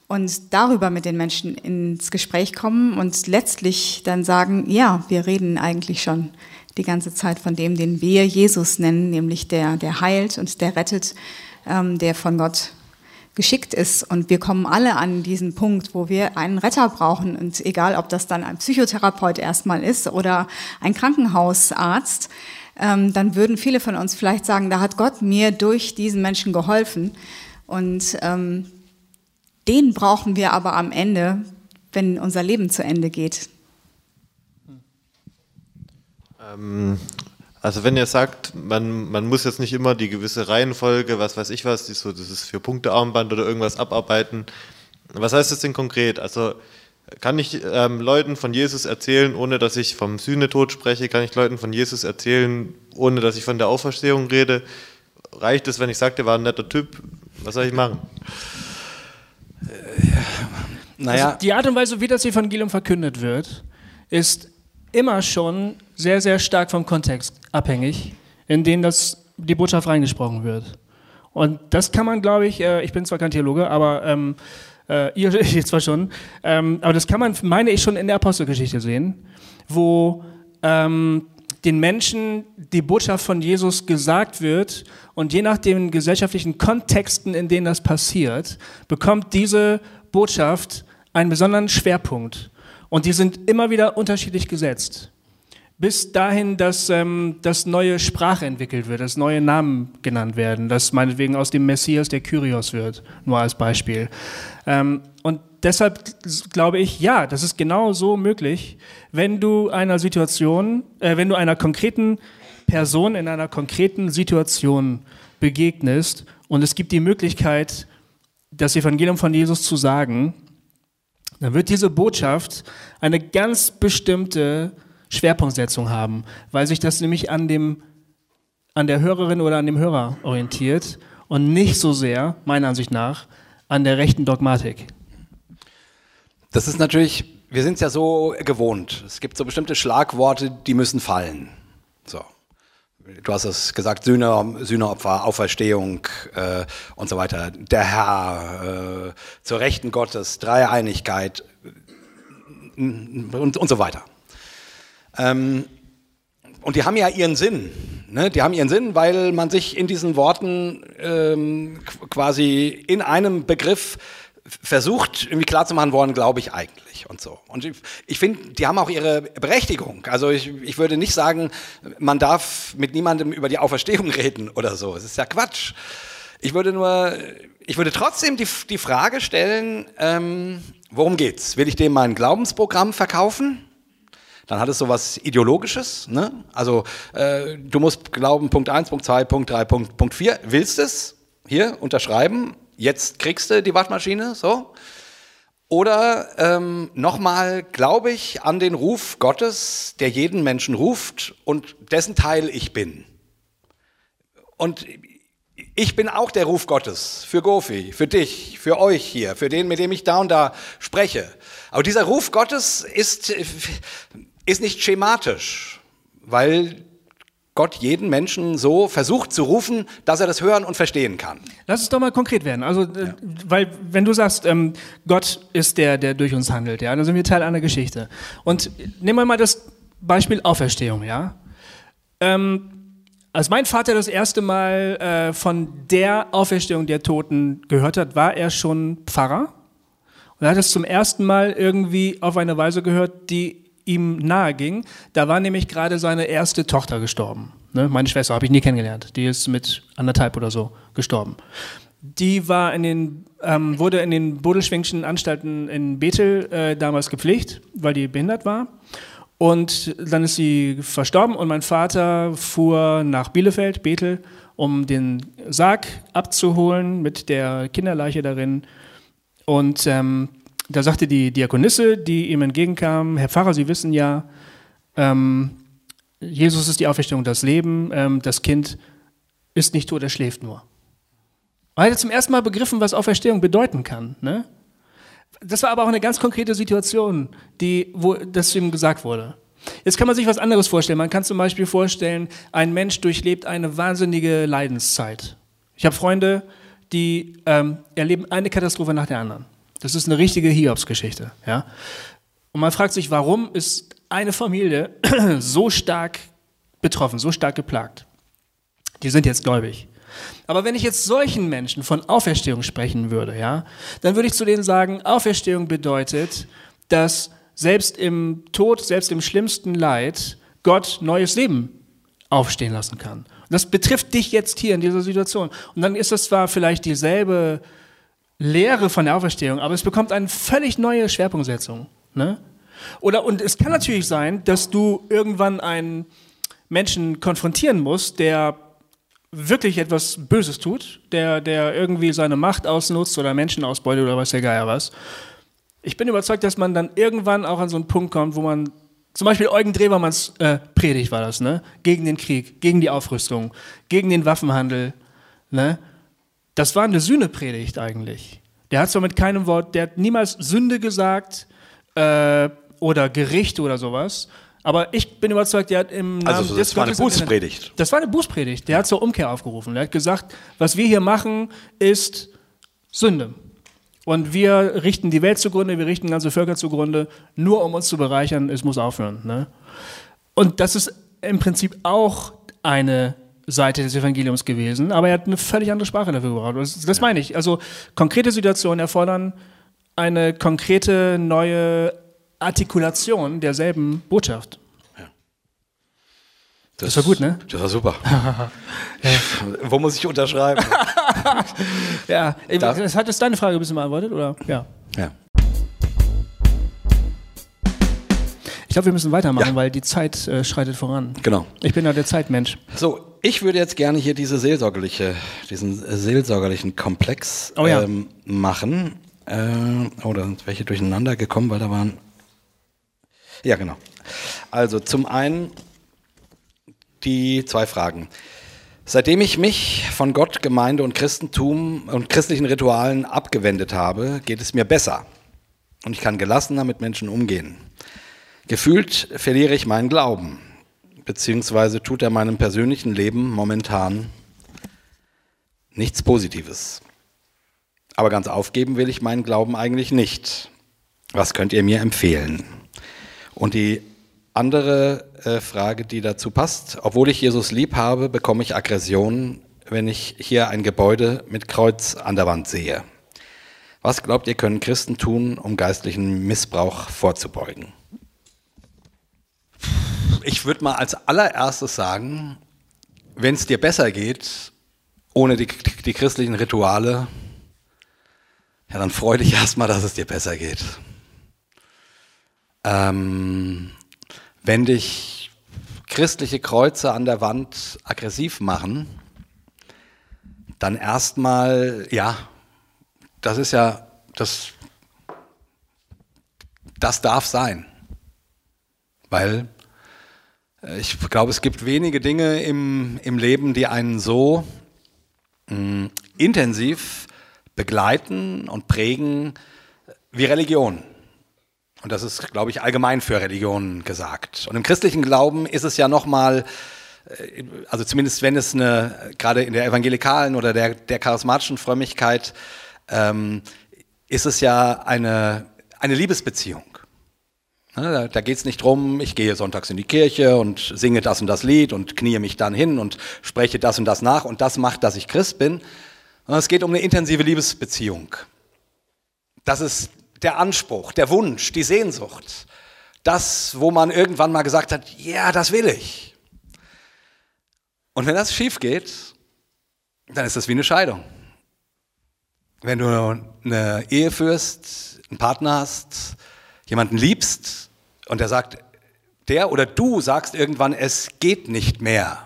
und darüber mit den Menschen ins Gespräch kommen und letztlich dann sagen, ja, wir reden eigentlich schon die ganze Zeit von dem, den wir Jesus nennen, nämlich der, der heilt und der rettet, ähm, der von Gott geschickt ist. Und wir kommen alle an diesen Punkt, wo wir einen Retter brauchen. Und egal, ob das dann ein Psychotherapeut erstmal ist oder ein Krankenhausarzt, ähm, dann würden viele von uns vielleicht sagen, da hat Gott mir durch diesen Menschen geholfen. Und ähm, den brauchen wir aber am Ende, wenn unser Leben zu Ende geht. Ähm, also wenn ihr sagt, man, man muss jetzt nicht immer die gewisse Reihenfolge, was weiß ich was, so dieses Vier-Punkte-Armband oder irgendwas abarbeiten. Was heißt das denn konkret? Also kann ich ähm, Leuten von Jesus erzählen, ohne dass ich vom Sühnetod spreche? Kann ich Leuten von Jesus erzählen, ohne dass ich von der Auferstehung rede? Reicht es, wenn ich sage, der war ein netter Typ? Was soll ich machen? Äh, naja. Also die Art und Weise, wie das Evangelium verkündet wird, ist immer schon sehr, sehr stark vom Kontext abhängig, in den das, die Botschaft reingesprochen wird. Und das kann man, glaube ich, äh, ich bin zwar kein Theologe, aber ähm, äh, ihr jetzt zwar schon, ähm, aber das kann man, meine ich, schon in der Apostelgeschichte sehen, wo ähm, den Menschen die Botschaft von Jesus gesagt wird und je nach den gesellschaftlichen Kontexten, in denen das passiert, bekommt diese Botschaft einen besonderen Schwerpunkt. Und die sind immer wieder unterschiedlich gesetzt. Bis dahin, dass ähm, das neue Sprache entwickelt wird, dass neue Namen genannt werden, dass meinetwegen aus dem Messias der Kyrios wird, nur als Beispiel. Ähm, und deshalb glaube ich, ja, das ist genau so möglich, wenn du einer Situation, äh, wenn du einer konkreten Person in einer konkreten Situation begegnest und es gibt die Möglichkeit, das Evangelium von Jesus zu sagen, dann wird diese Botschaft eine ganz bestimmte Schwerpunktsetzung haben, weil sich das nämlich an, dem, an der Hörerin oder an dem Hörer orientiert und nicht so sehr, meiner Ansicht nach, an der rechten Dogmatik. Das ist natürlich, wir sind es ja so gewohnt. Es gibt so bestimmte Schlagworte, die müssen fallen. So. Du hast es gesagt, Sühne, Sühneopfer, Auferstehung äh, und so weiter. Der Herr, äh, zur Rechten Gottes, Dreieinigkeit und, und so weiter. Ähm, und die haben ja ihren Sinn. Ne? Die haben ihren Sinn, weil man sich in diesen Worten ähm, quasi in einem Begriff versucht, irgendwie klarzumachen worden, glaube ich eigentlich und so. Und ich, ich finde, die haben auch ihre Berechtigung. Also ich, ich würde nicht sagen, man darf mit niemandem über die Auferstehung reden oder so. Es ist ja Quatsch. Ich würde nur, ich würde trotzdem die, die Frage stellen, ähm, worum geht's? Will ich dem mein Glaubensprogramm verkaufen? Dann hat es sowas Ideologisches. Ne? Also äh, du musst glauben, Punkt 1, Punkt 2, Punkt 3, Punkt, Punkt 4. Willst es? Hier, unterschreiben jetzt kriegst du die Waschmaschine, so. Oder ähm, nochmal, glaube ich an den Ruf Gottes, der jeden Menschen ruft und dessen Teil ich bin. Und ich bin auch der Ruf Gottes für Gofi, für dich, für euch hier, für den, mit dem ich da und da spreche. Aber dieser Ruf Gottes ist, ist nicht schematisch, weil Gott jeden Menschen so versucht zu rufen, dass er das hören und verstehen kann. Lass es doch mal konkret werden. Also, äh, ja. weil wenn du sagst, ähm, Gott ist der, der durch uns handelt, ja, dann sind wir Teil einer Geschichte. Und nehmen wir mal das Beispiel Auferstehung, ja. Ähm, als mein Vater das erste Mal äh, von der Auferstehung der Toten gehört hat, war er schon Pfarrer. Und er hat es zum ersten Mal irgendwie auf eine Weise gehört, die ihm nahe ging. Da war nämlich gerade seine erste Tochter gestorben. Ne? Meine Schwester habe ich nie kennengelernt. Die ist mit anderthalb oder so gestorben. Die war in den, ähm, wurde in den Bodelschwingschen Anstalten in Bethel äh, damals gepflegt, weil die behindert war. Und dann ist sie verstorben und mein Vater fuhr nach Bielefeld, Bethel, um den Sarg abzuholen mit der Kinderleiche darin. Und ähm, da sagte die Diakonisse, die ihm entgegenkam, Herr Pfarrer, Sie wissen ja, ähm, Jesus ist die Auferstehung, das Leben, ähm, das Kind ist nicht tot, er schläft nur. Er hatte zum ersten Mal begriffen, was Auferstehung bedeuten kann. Ne? Das war aber auch eine ganz konkrete Situation, die, wo das ihm gesagt wurde. Jetzt kann man sich was anderes vorstellen. Man kann zum Beispiel vorstellen, ein Mensch durchlebt eine wahnsinnige Leidenszeit. Ich habe Freunde, die ähm, erleben eine Katastrophe nach der anderen. Das ist eine richtige Hiobsgeschichte. Ja? Und man fragt sich, warum ist eine Familie so stark betroffen, so stark geplagt? Die sind jetzt gläubig. Aber wenn ich jetzt solchen Menschen von Auferstehung sprechen würde, ja, dann würde ich zu denen sagen, Auferstehung bedeutet, dass selbst im Tod, selbst im schlimmsten Leid Gott neues Leben aufstehen lassen kann. Und das betrifft dich jetzt hier in dieser Situation. Und dann ist das zwar vielleicht dieselbe Lehre von der Auferstehung, aber es bekommt eine völlig neue Schwerpunktsetzung. Ne? Oder, und es kann natürlich sein, dass du irgendwann einen Menschen konfrontieren musst, der wirklich etwas Böses tut, der, der irgendwie seine Macht ausnutzt oder Menschen ausbeutet oder weiß der Geier was. Ich bin überzeugt, dass man dann irgendwann auch an so einen Punkt kommt, wo man zum Beispiel Eugen Drewermanns äh, Predigt war das, ne? Gegen den Krieg, gegen die Aufrüstung, gegen den Waffenhandel, ne? Das war eine Sühnepredigt eigentlich. Der hat zwar mit keinem Wort, der hat niemals Sünde gesagt äh, oder Gericht oder sowas. Aber ich bin überzeugt, der hat im Namen also, das war eine Bußpredigt. Das war eine Bußpredigt. Der hat zur Umkehr aufgerufen. Der hat gesagt, was wir hier machen, ist Sünde. Und wir richten die Welt zugrunde, wir richten ganze Völker zugrunde, nur um uns zu bereichern. Es muss aufhören. Ne? Und das ist im Prinzip auch eine Seite des Evangeliums gewesen, aber er hat eine völlig andere Sprache dafür gebraucht. Das, das meine ich. Also konkrete Situationen erfordern eine konkrete neue Artikulation derselben Botschaft. Das war gut, ne? Das war super. Wo muss ich unterschreiben? Ja, Darf- das hat jetzt deine Frage ein bisschen beantwortet, oder? Ja. ja. Ich glaube, wir müssen weitermachen, Ja. weil die Zeit äh, schreitet voran. Genau. Ich bin ja der Zeitmensch. So, ich würde jetzt gerne hier diese seelsorgerliche, diesen seelsorgerlichen Komplex Oh ja. ähm, machen. Äh, oh, da sind welche durcheinander gekommen, weil da waren. Ja, genau. Also zum einen die zwei Fragen. Seitdem ich mich von Gott, Gemeinde und Christentum und christlichen Ritualen abgewendet habe, geht es mir besser. Und ich kann gelassener mit Menschen umgehen. Gefühlt verliere ich meinen Glauben, beziehungsweise tut er meinem persönlichen Leben momentan nichts Positives. Aber ganz aufgeben will ich meinen Glauben eigentlich nicht. Was könnt ihr mir empfehlen? Und die andere äh, Frage, die dazu passt, obwohl ich Jesus lieb habe, bekomme ich Aggression, wenn ich hier ein Gebäude mit Kreuz an der Wand sehe. Was glaubt ihr, können Christen tun, um geistlichen Missbrauch vorzubeugen? Ich würde mal als allererstes sagen, wenn es dir besser geht, ohne die, die christlichen Rituale, ja, dann freu dich erstmal, dass es dir besser geht. Ähm, wenn dich christliche Kreuze an der Wand aggressiv machen, dann erstmal, ja, das ist ja, das, das darf sein. Weil ich glaube, es gibt wenige Dinge im, im Leben, die einen so mh, intensiv begleiten und prägen wie Religion. Und das ist, glaube ich, allgemein für Religionen gesagt. Und im christlichen Glauben ist es ja nochmal, also zumindest wenn es eine, gerade in der evangelikalen oder der, der charismatischen Frömmigkeit, ähm, ist es ja eine, eine Liebesbeziehung. Ne, Da, geht es nicht drum, ich gehe sonntags in die Kirche und singe das und das Lied und kniee mich dann hin und spreche das und das nach und das macht, dass ich Christ bin. Sondern Es geht um eine intensive Liebesbeziehung. Das ist der Anspruch, der Wunsch, die Sehnsucht. Das, wo man irgendwann mal gesagt hat, ja, das will ich. Und wenn das schief geht, dann ist das wie eine Scheidung. Wenn du eine Ehe führst, einen Partner hast, jemanden liebst und der sagt, der oder du sagst irgendwann, es geht nicht mehr.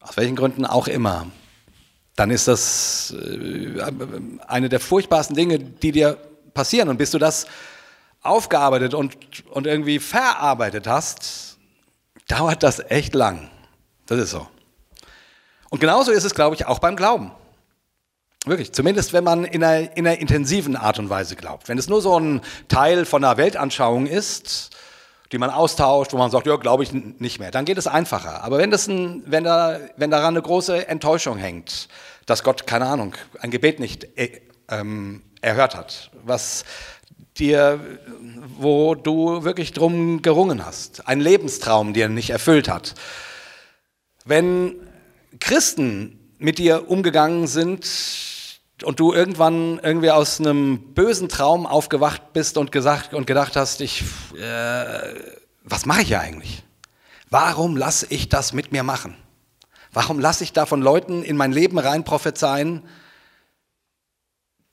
Aus welchen Gründen auch immer. Dann ist das äh, eine der furchtbarsten Dinge, die dir passieren. Und bis du das aufgearbeitet und, und irgendwie verarbeitet hast, dauert das echt lang. Das ist so. Und genauso ist es, glaube ich, auch beim Glauben. Wirklich, zumindest wenn man in einer, in einer intensiven Art und Weise glaubt. Wenn es nur so ein Teil von einer Weltanschauung ist, die man austauscht, wo man sagt, ja, glaube ich nicht mehr, dann geht es einfacher. Aber wenn, das ein, wenn, da, wenn daran eine große Enttäuschung hängt, dass Gott, keine Ahnung, ein Gebet nicht äh, ähm, erhört hat, was dir, wo du wirklich drum gerungen hast, ein Lebenstraum dir nicht erfüllt hat, wenn Christen mit dir umgegangen sind und du irgendwann irgendwie aus einem bösen Traum aufgewacht bist und gesagt und gedacht hast, ich, äh, was mache ich hier eigentlich? Warum lasse ich das mit mir machen? Warum lasse ich da von Leuten in mein Leben rein prophezeien,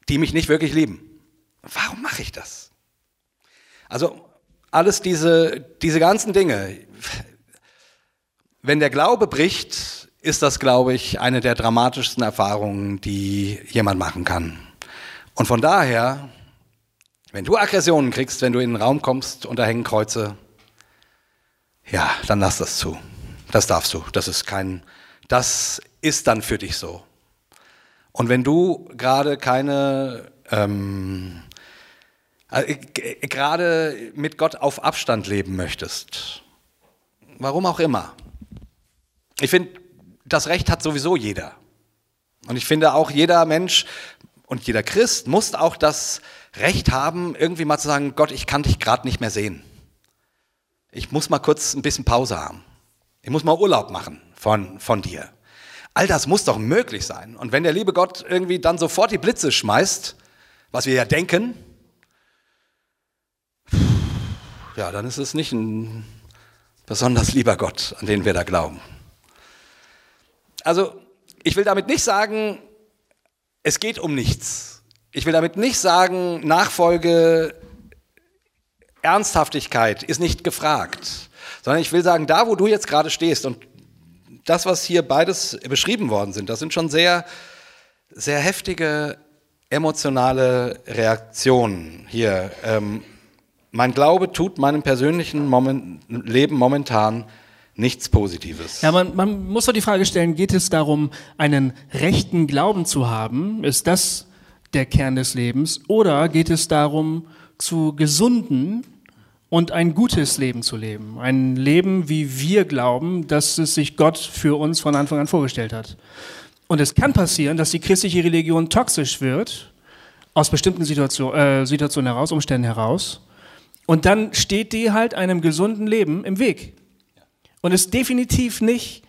die mich nicht wirklich lieben? Warum mache ich das? Also alles diese, diese ganzen Dinge, wenn der Glaube bricht, ist das, glaube ich, eine der dramatischsten Erfahrungen, die jemand machen kann. Und von daher, wenn du Aggressionen kriegst, wenn du in den Raum kommst und da hängen Kreuze, ja, dann lass das zu. Das darfst du. Das ist kein, das ist dann für dich so. Und wenn du gerade keine, ähm, äh, gerade mit Gott auf Abstand leben möchtest, warum auch immer, ich finde, das Recht hat sowieso jeder. Und ich finde auch jeder Mensch und jeder Christ muss auch das Recht haben, irgendwie mal zu sagen, Gott, ich kann dich gerade nicht mehr sehen. Ich muss mal kurz ein bisschen Pause haben. Ich muss mal Urlaub machen von, von dir. All das muss doch möglich sein. Und wenn der liebe Gott irgendwie dann sofort die Blitze schmeißt, was wir ja denken, ja, dann ist es nicht ein besonders lieber Gott, an den wir da glauben. Also, ich will damit nicht sagen, es geht um nichts. Ich will damit nicht sagen, Nachfolge, Ernsthaftigkeit ist nicht gefragt, sondern ich will sagen, da wo du jetzt gerade stehst und das, was hier beides beschrieben worden sind, das sind schon sehr, sehr heftige emotionale Reaktionen hier. Ähm, mein Glaube tut meinem persönlichen Moment, Leben momentan nichts Positives. Ja, man, man muss doch die Frage stellen, geht es darum, einen rechten Glauben zu haben? Ist das der Kern des Lebens? Oder geht es darum, zu gesunden und ein gutes Leben zu leben? Ein Leben, wie wir glauben, dass es sich Gott für uns von Anfang an vorgestellt hat. Und es kann passieren, dass die christliche Religion toxisch wird, aus bestimmten Situation, äh, Situationen heraus, Umständen heraus. Und dann steht die halt einem gesunden Leben im Weg und ist definitiv nicht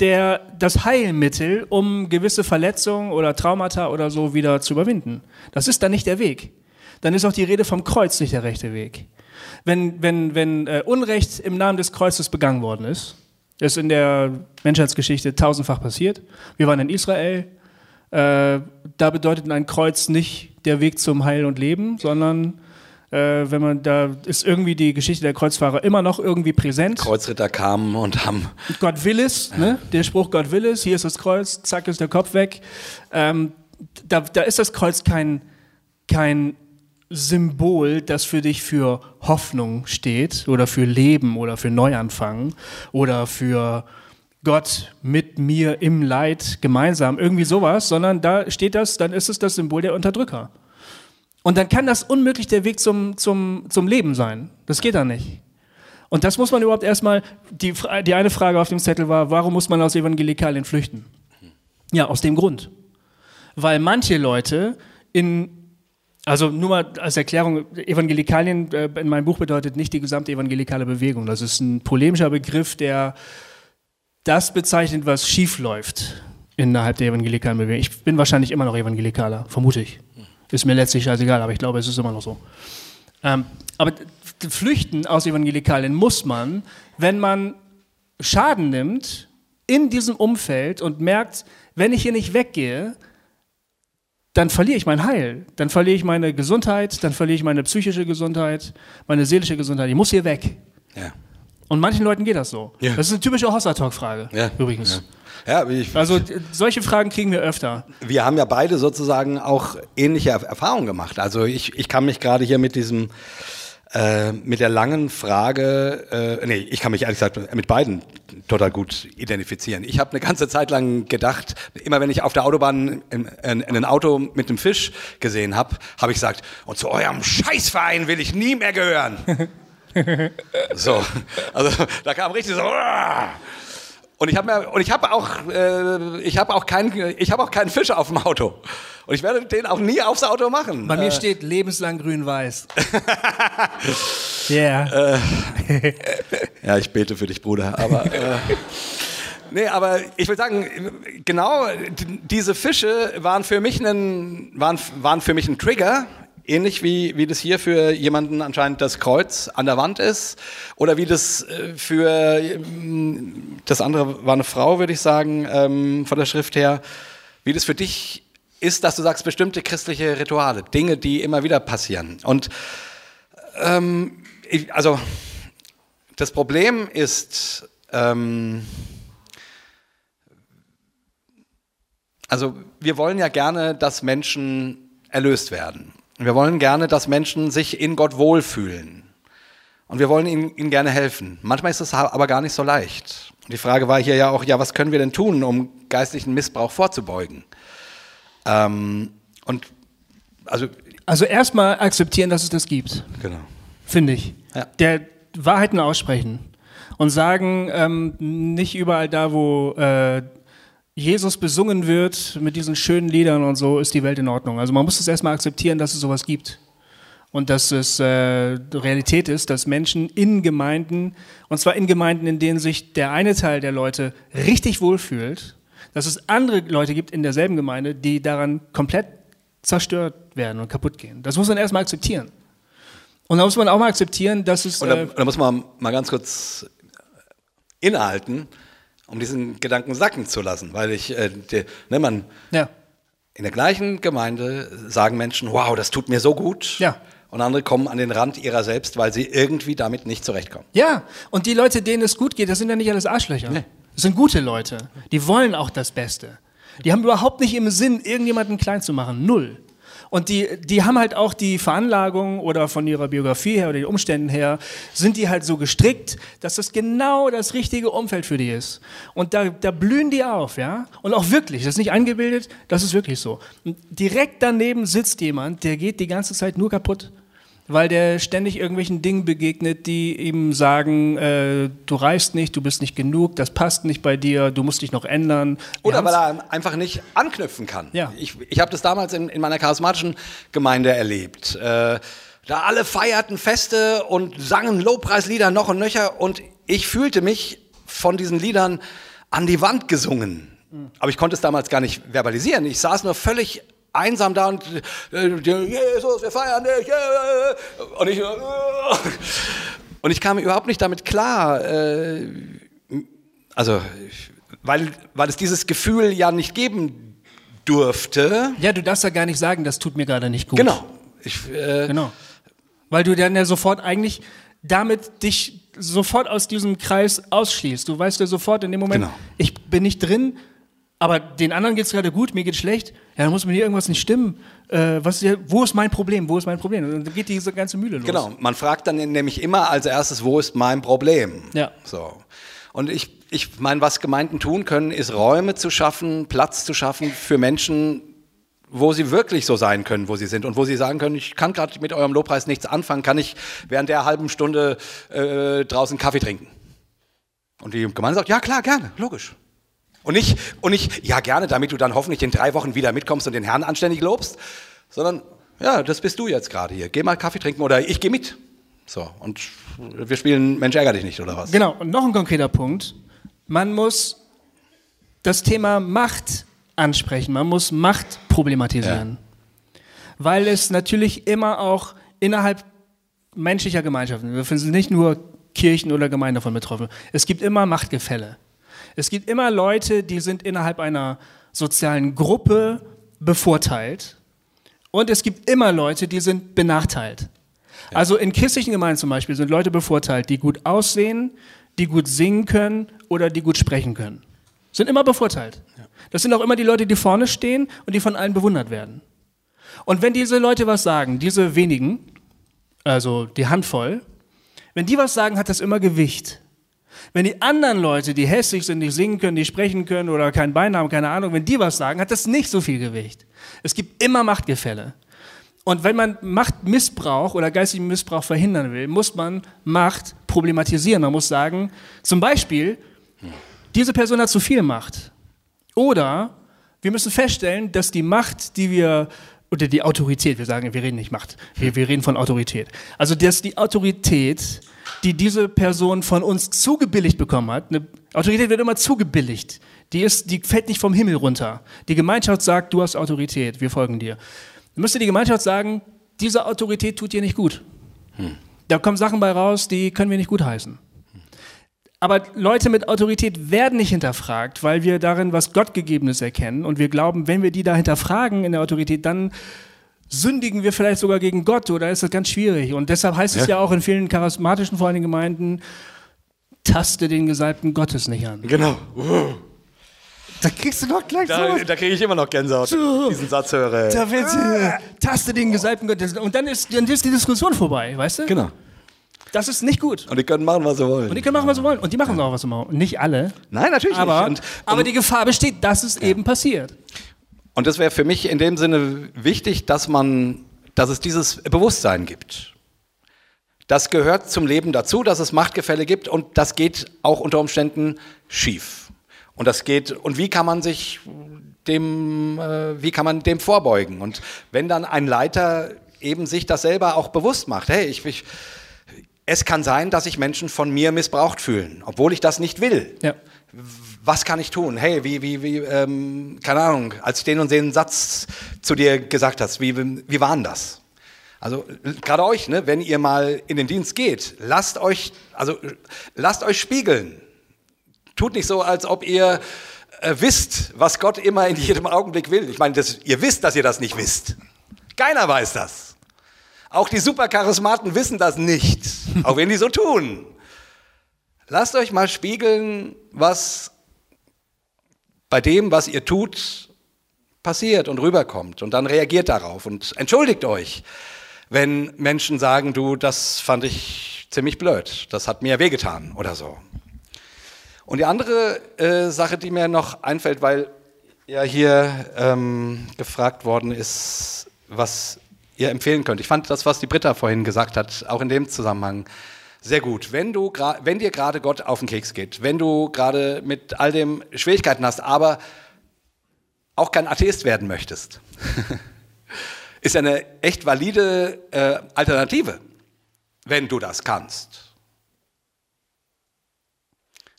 der, das Heilmittel, um gewisse Verletzungen oder Traumata oder so wieder zu überwinden. Das ist dann nicht der Weg. Dann ist auch die Rede vom Kreuz nicht der rechte Weg. Wenn, wenn, wenn äh, Unrecht im Namen des Kreuzes begangen worden ist, ist in der Menschheitsgeschichte tausendfach passiert. Wir waren in Israel. Äh, da bedeutet ein Kreuz nicht der Weg zum Heil und Leben, sondern äh, wenn man da ist irgendwie die Geschichte der Kreuzfahrer immer noch irgendwie präsent. Kreuzritter kamen und haben. Gott will es, ne? Der Spruch Gott will es, hier ist das Kreuz, zack ist der Kopf weg. Ähm, da, da ist das Kreuz kein, kein Symbol, das für dich für Hoffnung steht oder für Leben oder für Neuanfang oder für Gott mit mir im Leid gemeinsam, irgendwie sowas, sondern da steht das, dann ist es das Symbol der Unterdrücker. Und dann kann das unmöglich der Weg zum, zum, zum Leben sein. Das geht dann nicht. Und das muss man überhaupt erstmal, die, die eine Frage auf dem Zettel war, warum muss man aus Evangelikalien flüchten? Ja, aus dem Grund. Weil manche Leute in, also nur mal als Erklärung, Evangelikalien äh, in meinem Buch bedeutet nicht die gesamte evangelikale Bewegung. Das ist ein polemischer Begriff, der das bezeichnet, was schief läuft innerhalb der evangelikalen Bewegung. Ich bin wahrscheinlich immer noch Evangelikaler, vermute ich. Ist mir letztlich scheißegal, aber ich glaube, es ist immer noch so. Ähm, aber flüchten aus Evangelikalien muss man, wenn man Schaden nimmt in diesem Umfeld und merkt, wenn ich hier nicht weggehe, dann verliere ich mein Heil, dann verliere ich meine Gesundheit, dann verliere ich meine psychische Gesundheit, meine seelische Gesundheit. Ich muss hier weg. Ja. Und manchen Leuten geht das so. Ja. Das ist eine typische Hossa-Talk-Frage, ja. übrigens. Ja. Ich, also solche Fragen kriegen wir öfter. Wir haben ja beide sozusagen auch ähnliche Erfahrungen gemacht. Also ich, ich kann mich gerade hier mit diesem äh, mit der langen Frage, äh, nee, ich kann mich ehrlich gesagt mit beiden total gut identifizieren. Ich habe eine ganze Zeit lang gedacht, immer wenn ich auf der Autobahn in, in, in ein Auto mit einem Fisch gesehen habe, habe ich gesagt, und zu eurem Scheißverein will ich nie mehr gehören. so, also da kam richtig so. Und ich habe mir und ich habe auch äh, ich habe auch keinen ich habe auch keinen Fisch auf dem Auto und ich werde den auch nie aufs Auto machen. Bei äh, mir steht lebenslang grün-weiß. yeah. Äh, ja, ich bete für dich, Bruder. Aber äh, nee, aber ich will sagen, genau diese Fische waren für mich ein waren waren für mich ein Trigger ähnlich wie, wie das hier für jemanden anscheinend das Kreuz an der Wand ist oder wie das äh, für ähm, das andere war eine Frau, würde ich sagen, ähm, von der Schrift her, wie das für dich ist, dass du sagst, bestimmte christliche Rituale, Dinge, die immer wieder passieren. Und ähm, ich, also das Problem ist, ähm, also wir wollen ja gerne, dass Menschen erlöst werden. Wir wollen gerne, dass Menschen sich in Gott wohlfühlen. Und wir wollen ihnen, ihnen gerne helfen. Manchmal ist es aber gar nicht so leicht. Und die Frage war hier ja auch, ja, was können wir denn tun, um geistlichen Missbrauch vorzubeugen? Ähm, und also, also erstmal akzeptieren, dass es das gibt. Genau. Finde ich. Ja. Der Wahrheiten aussprechen und sagen, ähm, nicht überall da, wo äh, Jesus besungen wird mit diesen schönen Liedern und so, ist die Welt in Ordnung. Also man muss es erstmal akzeptieren, dass es sowas gibt. Und dass es äh, Realität ist, dass Menschen in Gemeinden, und zwar in Gemeinden, in denen sich der eine Teil der Leute richtig wohlfühlt, dass es andere Leute gibt in derselben Gemeinde, die daran komplett zerstört werden und kaputt gehen. Das muss man erstmal akzeptieren. Und da muss man auch mal akzeptieren, dass es. Und da, Äh, da muss man mal ganz kurz innehalten, um diesen Gedanken sacken zu lassen. Weil ich, äh, der, ne, man, ja. in der gleichen Gemeinde sagen Menschen, wow, das tut mir so gut. Ja. Und andere kommen an den Rand ihrer selbst, weil sie irgendwie damit nicht zurechtkommen. Ja, und die Leute, denen es gut geht, das sind ja nicht alles Arschlöcher. Das sind gute Leute. Die wollen auch das Beste. Die haben überhaupt nicht im Sinn, irgendjemanden klein zu machen. Null. Und die, die haben halt auch die Veranlagung oder von ihrer Biografie her oder den Umständen her, sind die halt so gestrickt, dass das genau das richtige Umfeld für die ist. Und da, da blühen die auf, ja. Und auch wirklich, das ist nicht eingebildet, das ist wirklich so. Und direkt daneben sitzt jemand, der geht die ganze Zeit nur kaputt weil der ständig irgendwelchen Dingen begegnet, die ihm sagen, äh, du reichst nicht, du bist nicht genug, das passt nicht bei dir, du musst dich noch ändern. Wir Oder weil er einfach nicht anknüpfen kann. Ja. Ich, ich habe das damals in, in meiner charismatischen Gemeinde erlebt. Äh, da alle feierten Feste und sangen Lobpreislieder noch und nöcher und ich fühlte mich von diesen Liedern an die Wand gesungen. Aber ich konnte es damals gar nicht verbalisieren. Ich saß nur völlig einsam da und äh, Jesus, wir feiern dich. äh, Und ich, äh, und ich kam überhaupt nicht damit klar, also, weil, weil es dieses Gefühl ja nicht geben durfte. Ja, du darfst ja gar nicht sagen, das tut mir gerade nicht gut. Genau. Ich, äh, Genau. Weil du dann ja sofort eigentlich damit dich sofort aus diesem Kreis ausschließt. Du weißt ja sofort in dem Moment, Genau. ich bin nicht drin, aber den anderen geht es gerade gut, mir geht schlecht. Ja, dann muss mit dir irgendwas nicht stimmen. Äh, was ist hier, wo ist mein Problem? Wo ist mein Problem? Und dann geht diese ganze Mühle los. Genau. Man fragt dann nämlich immer als erstes, wo ist mein Problem? Ja. So. Und ich, ich meine, was Gemeinden tun können, ist Räume zu schaffen, Platz zu schaffen für Menschen, wo sie wirklich so sein können, wo sie sind und wo sie sagen können, ich kann gerade mit eurem Lobpreis nichts anfangen, kann ich während der halben Stunde äh, draußen Kaffee trinken. Und die Gemeinde sagt, ja klar, gerne, logisch. Und nicht, und nicht, ja gerne, damit du dann hoffentlich in drei Wochen wieder mitkommst und den Herrn anständig lobst, sondern, ja, das bist du jetzt gerade hier. Geh mal Kaffee trinken oder ich gehe mit. So, und wir spielen Mensch ärger dich nicht, oder was? Genau, und noch ein konkreter Punkt. Man muss das Thema Macht ansprechen, man muss Macht problematisieren. Weil es natürlich immer auch innerhalb menschlicher Gemeinschaften, wir sind nicht nur Kirchen oder Gemeinden davon betroffen, es gibt immer Machtgefälle. Es gibt immer Leute, die sind innerhalb einer sozialen Gruppe bevorteilt und es gibt immer Leute, die sind benachteilt. Also in christlichen Gemeinden zum Beispiel sind Leute bevorteilt, die gut aussehen, die gut singen können oder die gut sprechen können. Sind immer bevorteilt. Das sind auch immer die Leute, die vorne stehen und die von allen bewundert werden. Und wenn diese Leute was sagen, diese wenigen, also die Handvoll, wenn die was sagen, hat das immer Gewicht. Wenn die anderen Leute, die hässlich sind, nicht singen können, nicht sprechen können oder keinen Bein haben, keine Ahnung, wenn die was sagen, hat das nicht so viel Gewicht. Es gibt immer Machtgefälle. Und wenn man Machtmissbrauch oder geistigen Missbrauch verhindern will, muss man Macht problematisieren. Man muss sagen, zum Beispiel, diese Person hat zu viel Macht. Oder wir müssen feststellen, dass die Macht, die wir, oder die Autorität, wir sagen, wir reden nicht Macht, wir, wir reden von Autorität. Also, dass die Autorität, die diese Person von uns zugebilligt bekommen hat, eine Autorität wird immer zugebilligt. Die, ist, die fällt nicht vom Himmel runter. Die Gemeinschaft sagt, du hast Autorität, wir folgen dir. Dann müsste die Gemeinschaft sagen, diese Autorität tut dir nicht gut. Da kommen Sachen bei raus, die können wir nicht gutheißen. Aber Leute mit Autorität werden nicht hinterfragt, weil wir darin was Gottgegebenes erkennen und wir glauben, wenn wir die da hinterfragen in der Autorität, dann sündigen wir vielleicht sogar gegen Gott oder ist das ganz schwierig. Und deshalb heißt es ja auch in vielen charismatischen, vor allen Dingen Gemeinden, taste den Gesalbten Gottes nicht an. Genau. Da kriegst du doch gleich Da, da kriege ich immer noch Gänsehaut, diesen Satz höre. Da willst du, taste den Gesalbten Gottes. Und dann ist, dann ist die Diskussion vorbei, weißt du? Genau. Das ist nicht gut. Und die können machen, was sie wollen. Und die können machen, was sie wollen. Und die machen auch, was sie wollen. Nicht alle. Nein, natürlich Aber, nicht. Und, aber und, die Gefahr besteht, dass es eben passiert. Und das wäre für mich in dem Sinne wichtig, dass man, dass es dieses Bewusstsein gibt. Das gehört zum Leben dazu, dass es Machtgefälle gibt und das geht auch unter Umständen schief. Und das geht, und wie kann man sich dem, äh, wie kann man dem vorbeugen? Und wenn dann ein Leiter eben sich das selber auch bewusst macht. Hey, ich, ich, es kann sein, dass sich Menschen von mir missbraucht fühlen, obwohl ich das nicht will. Ja. Was kann ich tun? Hey, wie, wie, wie, ähm, keine Ahnung, als ich den und den Satz zu dir gesagt hast, wie, wie war denn das? Also gerade euch, ne, wenn ihr mal in den Dienst geht, lasst euch, also lasst euch spiegeln. Tut nicht so, als ob ihr äh, wisst, was Gott immer in jedem Augenblick will. Ich meine, das, ihr wisst, dass ihr das nicht wisst. Keiner weiß das. Auch die Supercharismaten wissen das nicht, auch wenn die so tun. Lasst euch mal spiegeln, was bei dem, was ihr tut, passiert und rüberkommt. Und dann reagiert darauf und entschuldigt euch, wenn Menschen sagen, du, das fand ich ziemlich blöd, das hat mir wehgetan oder so. Und die andere äh, Sache, die mir noch einfällt, weil ja hier ähm, gefragt worden ist, was ihr empfehlen könnt. Ich fand das, was die Britta vorhin gesagt hat, auch in dem Zusammenhang sehr gut. Wenn, du, wenn dir gerade Gott auf den Keks geht, wenn du gerade mit all dem Schwierigkeiten hast, aber auch kein Atheist werden möchtest, ist eine echt valide äh, Alternative, wenn du das kannst.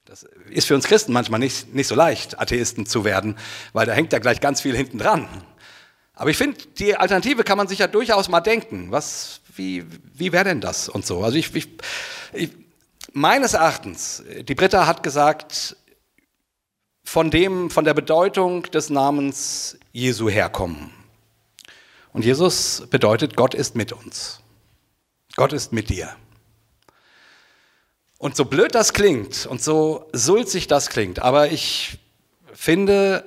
Das ist für uns Christen manchmal nicht, nicht so leicht, Atheisten zu werden, weil da hängt ja gleich ganz viel hinten dran. Aber ich finde, die Alternative kann man sich ja durchaus mal denken. Was, wie, wie wäre denn das und so? Also ich, ich, ich, meines Erachtens, die Britta hat gesagt, von dem, von der Bedeutung des Namens Jesu herkommen. Und Jesus bedeutet, Gott ist mit uns. Gott ist mit dir. Und so blöd das klingt und so sulzig das klingt, aber ich finde,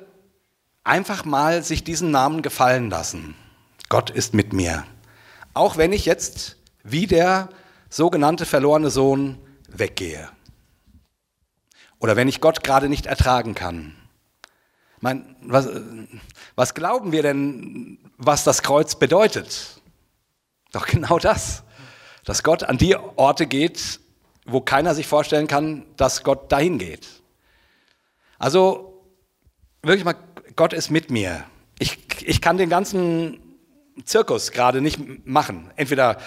einfach mal sich diesen Namen gefallen lassen. Gott ist mit mir. Auch wenn ich jetzt wie der sogenannte verlorene Sohn weggehe. Oder wenn ich Gott gerade nicht ertragen kann. Mein, was, was glauben wir denn, was das Kreuz bedeutet? Doch genau das. Dass Gott an die Orte geht, wo keiner sich vorstellen kann, dass Gott dahin geht. Also wirklich mal Gott ist mit mir. Ich, ich kann den ganzen Zirkus gerade nicht machen. Entweder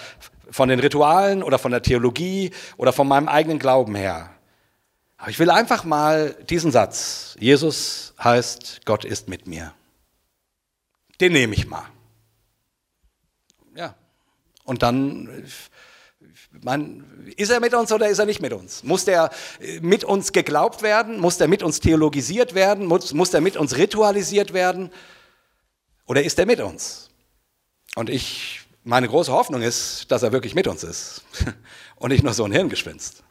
von den Ritualen oder von der Theologie oder von meinem eigenen Glauben her. Aber ich will einfach mal diesen Satz. Jesus heißt, Gott ist mit mir. Den nehme ich mal. Ja. Und dann man, ist er mit uns oder ist er nicht mit uns? Muss der mit uns geglaubt werden? Muss der mit uns theologisiert werden? Muss, muss der mit uns ritualisiert werden? Oder ist er mit uns? Und ich, meine große Hoffnung ist, dass er wirklich mit uns ist und nicht nur so ein Hirngespinst.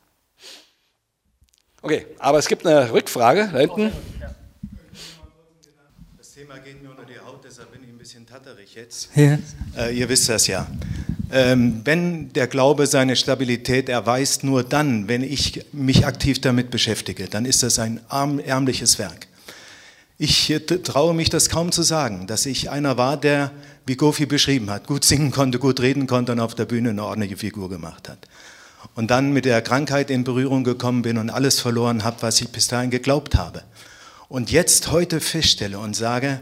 Okay, aber es gibt eine Rückfrage da hinten. Das Thema geht mir unter die Haut, deshalb bin ich ein bisschen tatterig jetzt. Ja. Äh, ihr wisst das ja. Ähm, wenn der Glaube seine Stabilität erweist, nur dann, wenn ich mich aktiv damit beschäftige, dann ist das ein ärmliches Werk. Ich traue mich das kaum zu sagen, dass ich einer war, der, wie Gofi beschrieben hat, gut singen konnte, gut reden konnte und auf der Bühne eine ordentliche Figur gemacht hat. Und dann mit der Krankheit in Berührung gekommen bin und alles verloren habe, was ich bis dahin geglaubt habe. Und jetzt heute feststelle und sage,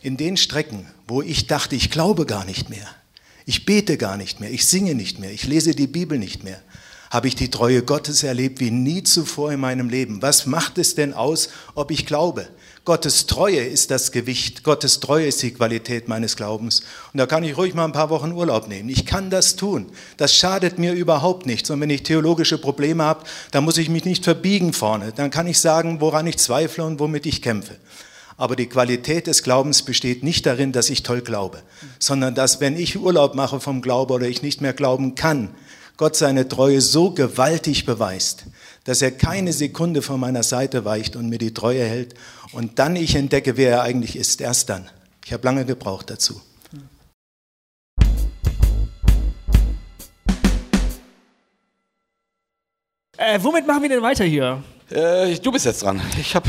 in den Strecken, wo ich dachte, ich glaube gar nicht mehr, ich bete gar nicht mehr, ich singe nicht mehr, ich lese die Bibel nicht mehr. Habe ich die Treue Gottes erlebt wie nie zuvor in meinem Leben. Was macht es denn aus, ob ich glaube? Gottes Treue ist das Gewicht, Gottes Treue ist die Qualität meines Glaubens. Und da kann ich ruhig mal ein paar Wochen Urlaub nehmen. Ich kann das tun. Das schadet mir überhaupt nichts. Und wenn ich theologische Probleme habe, dann muss ich mich nicht verbiegen vorne. Dann kann ich sagen, woran ich zweifle und womit ich kämpfe. Aber die Qualität des Glaubens besteht nicht darin, dass ich toll glaube, sondern dass, wenn ich Urlaub mache vom Glauben oder ich nicht mehr glauben kann, Gott seine Treue so gewaltig beweist, dass er keine Sekunde von meiner Seite weicht und mir die Treue hält. Und dann ich entdecke, wer er eigentlich ist. Erst dann. Ich habe lange gebraucht dazu. Äh, womit machen wir denn weiter hier? Äh, du bist jetzt dran. Ich habe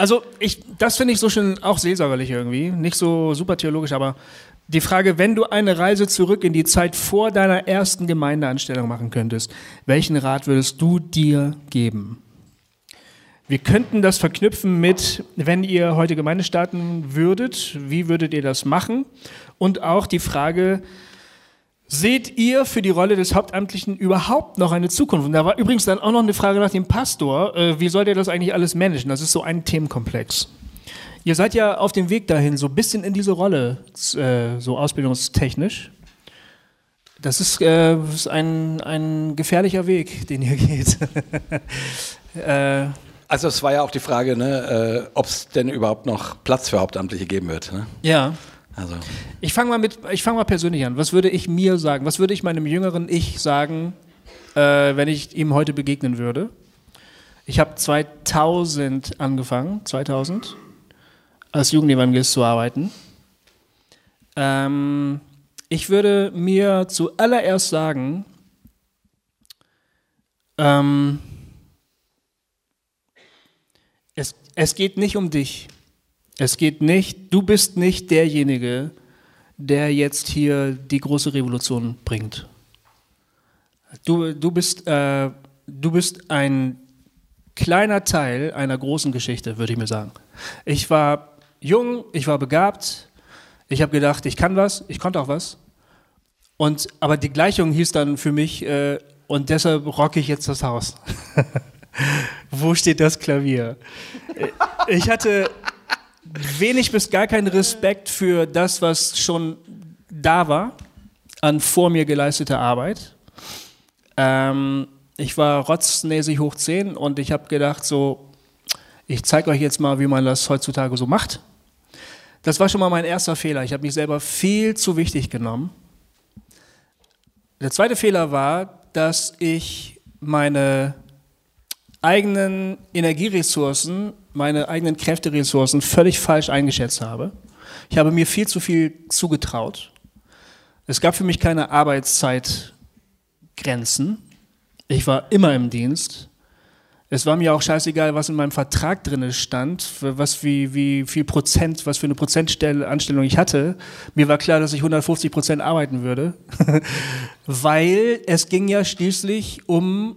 also ich, das finde ich so schön auch seelsorgerlich irgendwie. Nicht so super theologisch, aber die Frage, wenn du eine Reise zurück in die Zeit vor deiner ersten Gemeindeanstellung machen könntest, welchen Rat würdest du dir geben? Wir könnten das verknüpfen mit, wenn ihr heute Gemeinde starten würdet, wie würdet ihr das machen? Und auch die Frage, Seht ihr für die Rolle des Hauptamtlichen überhaupt noch eine Zukunft? Und da war übrigens dann auch noch eine Frage nach dem Pastor. Äh, wie soll der das eigentlich alles managen? Das ist so ein Themenkomplex. Ihr seid ja auf dem Weg dahin, so ein bisschen in diese Rolle, äh, so ausbildungstechnisch. Das ist, äh, ist ein, ein gefährlicher Weg, den ihr geht. äh, also es war ja auch die Frage, ne, äh, ob es denn überhaupt noch Platz für Hauptamtliche geben wird. Ne? Ja. Also. Ich fange mal mit, ich fange mal persönlich an. Was würde ich mir sagen? Was würde ich meinem jüngeren Ich sagen, äh, wenn ich ihm heute begegnen würde? Ich habe 2000 angefangen, 2000, als Jugendevangelist zu arbeiten. Ähm, ich würde mir zuallererst sagen, ähm, es, es geht nicht um dich. Es geht nicht, du bist nicht derjenige, der jetzt hier die große Revolution bringt. Du, du, bist, äh, du bist ein kleiner Teil einer großen Geschichte, würde ich mir sagen. Ich war jung, ich war begabt, ich habe gedacht, ich kann was, ich konnte auch was. Und, aber die Gleichung hieß dann für mich, äh, und deshalb rocke ich jetzt das Haus. Wo steht das Klavier? Äh, ich hatte, wenig bis gar keinen Respekt für das, was schon da war an vor mir geleisteter Arbeit. Ähm, ich war rotznäsig hoch 10 und ich habe gedacht, so, ich zeige euch jetzt mal, wie man das heutzutage so macht. Das war schon mal mein erster Fehler. Ich habe mich selber viel zu wichtig genommen. Der zweite Fehler war, dass ich meine eigenen Energieressourcen, meine eigenen Kräfteressourcen völlig falsch eingeschätzt habe. Ich habe mir viel zu viel zugetraut. Es gab für mich keine Arbeitszeitgrenzen. Ich war immer im Dienst. Es war mir auch scheißegal, was in meinem Vertrag drin stand, was wie, wie viel Prozent, was für eine Prozentanstellung ich hatte. Mir war klar, dass ich 150 Prozent arbeiten würde, weil es ging ja schließlich um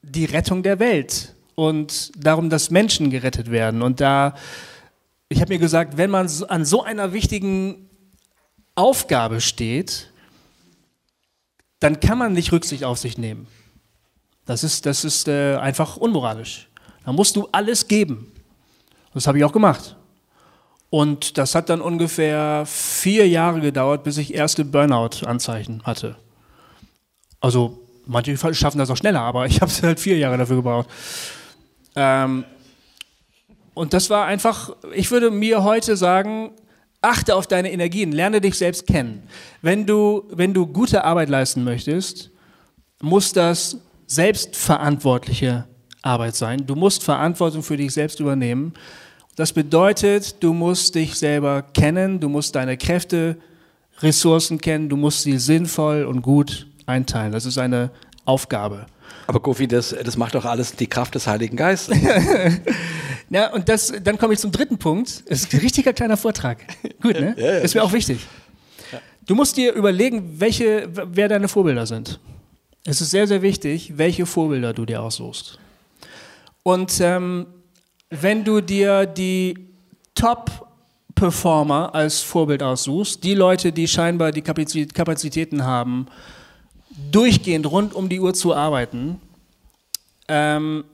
die Rettung der Welt und darum, dass Menschen gerettet werden. Und da, ich habe mir gesagt, wenn man an so einer wichtigen Aufgabe steht, dann kann man nicht Rücksicht auf sich nehmen. Das ist, das ist äh, einfach unmoralisch. Da musst du alles geben. Das habe ich auch gemacht. Und das hat dann ungefähr vier Jahre gedauert, bis ich erste Burnout-Anzeichen hatte. Also Manche schaffen das auch schneller, aber ich habe halt vier Jahre dafür gebraucht. Ähm, und das war einfach, ich würde mir heute sagen, achte auf deine Energien, lerne dich selbst kennen. Wenn du, wenn du gute Arbeit leisten möchtest, muss das selbstverantwortliche Arbeit sein. Du musst Verantwortung für dich selbst übernehmen. Das bedeutet, du musst dich selber kennen, du musst deine Kräfte, Ressourcen kennen, du musst sie sinnvoll und gut einteilen. Das ist eine Aufgabe. Aber Kofi, das, das macht doch alles die Kraft des Heiligen Geistes. ja, und das, dann komme ich zum dritten Punkt. Es ist ein richtiger kleiner Vortrag. Gut, ne? Ja, ja, ist mir auch wichtig. Du musst dir überlegen, welche, wer deine Vorbilder sind. Es ist sehr, sehr wichtig, welche Vorbilder du dir aussuchst. Und ähm, wenn du dir die Top-Performer als Vorbild aussuchst, die Leute, die scheinbar die Kapazitäten haben, durchgehend rund um die Uhr zu arbeiten, ähm,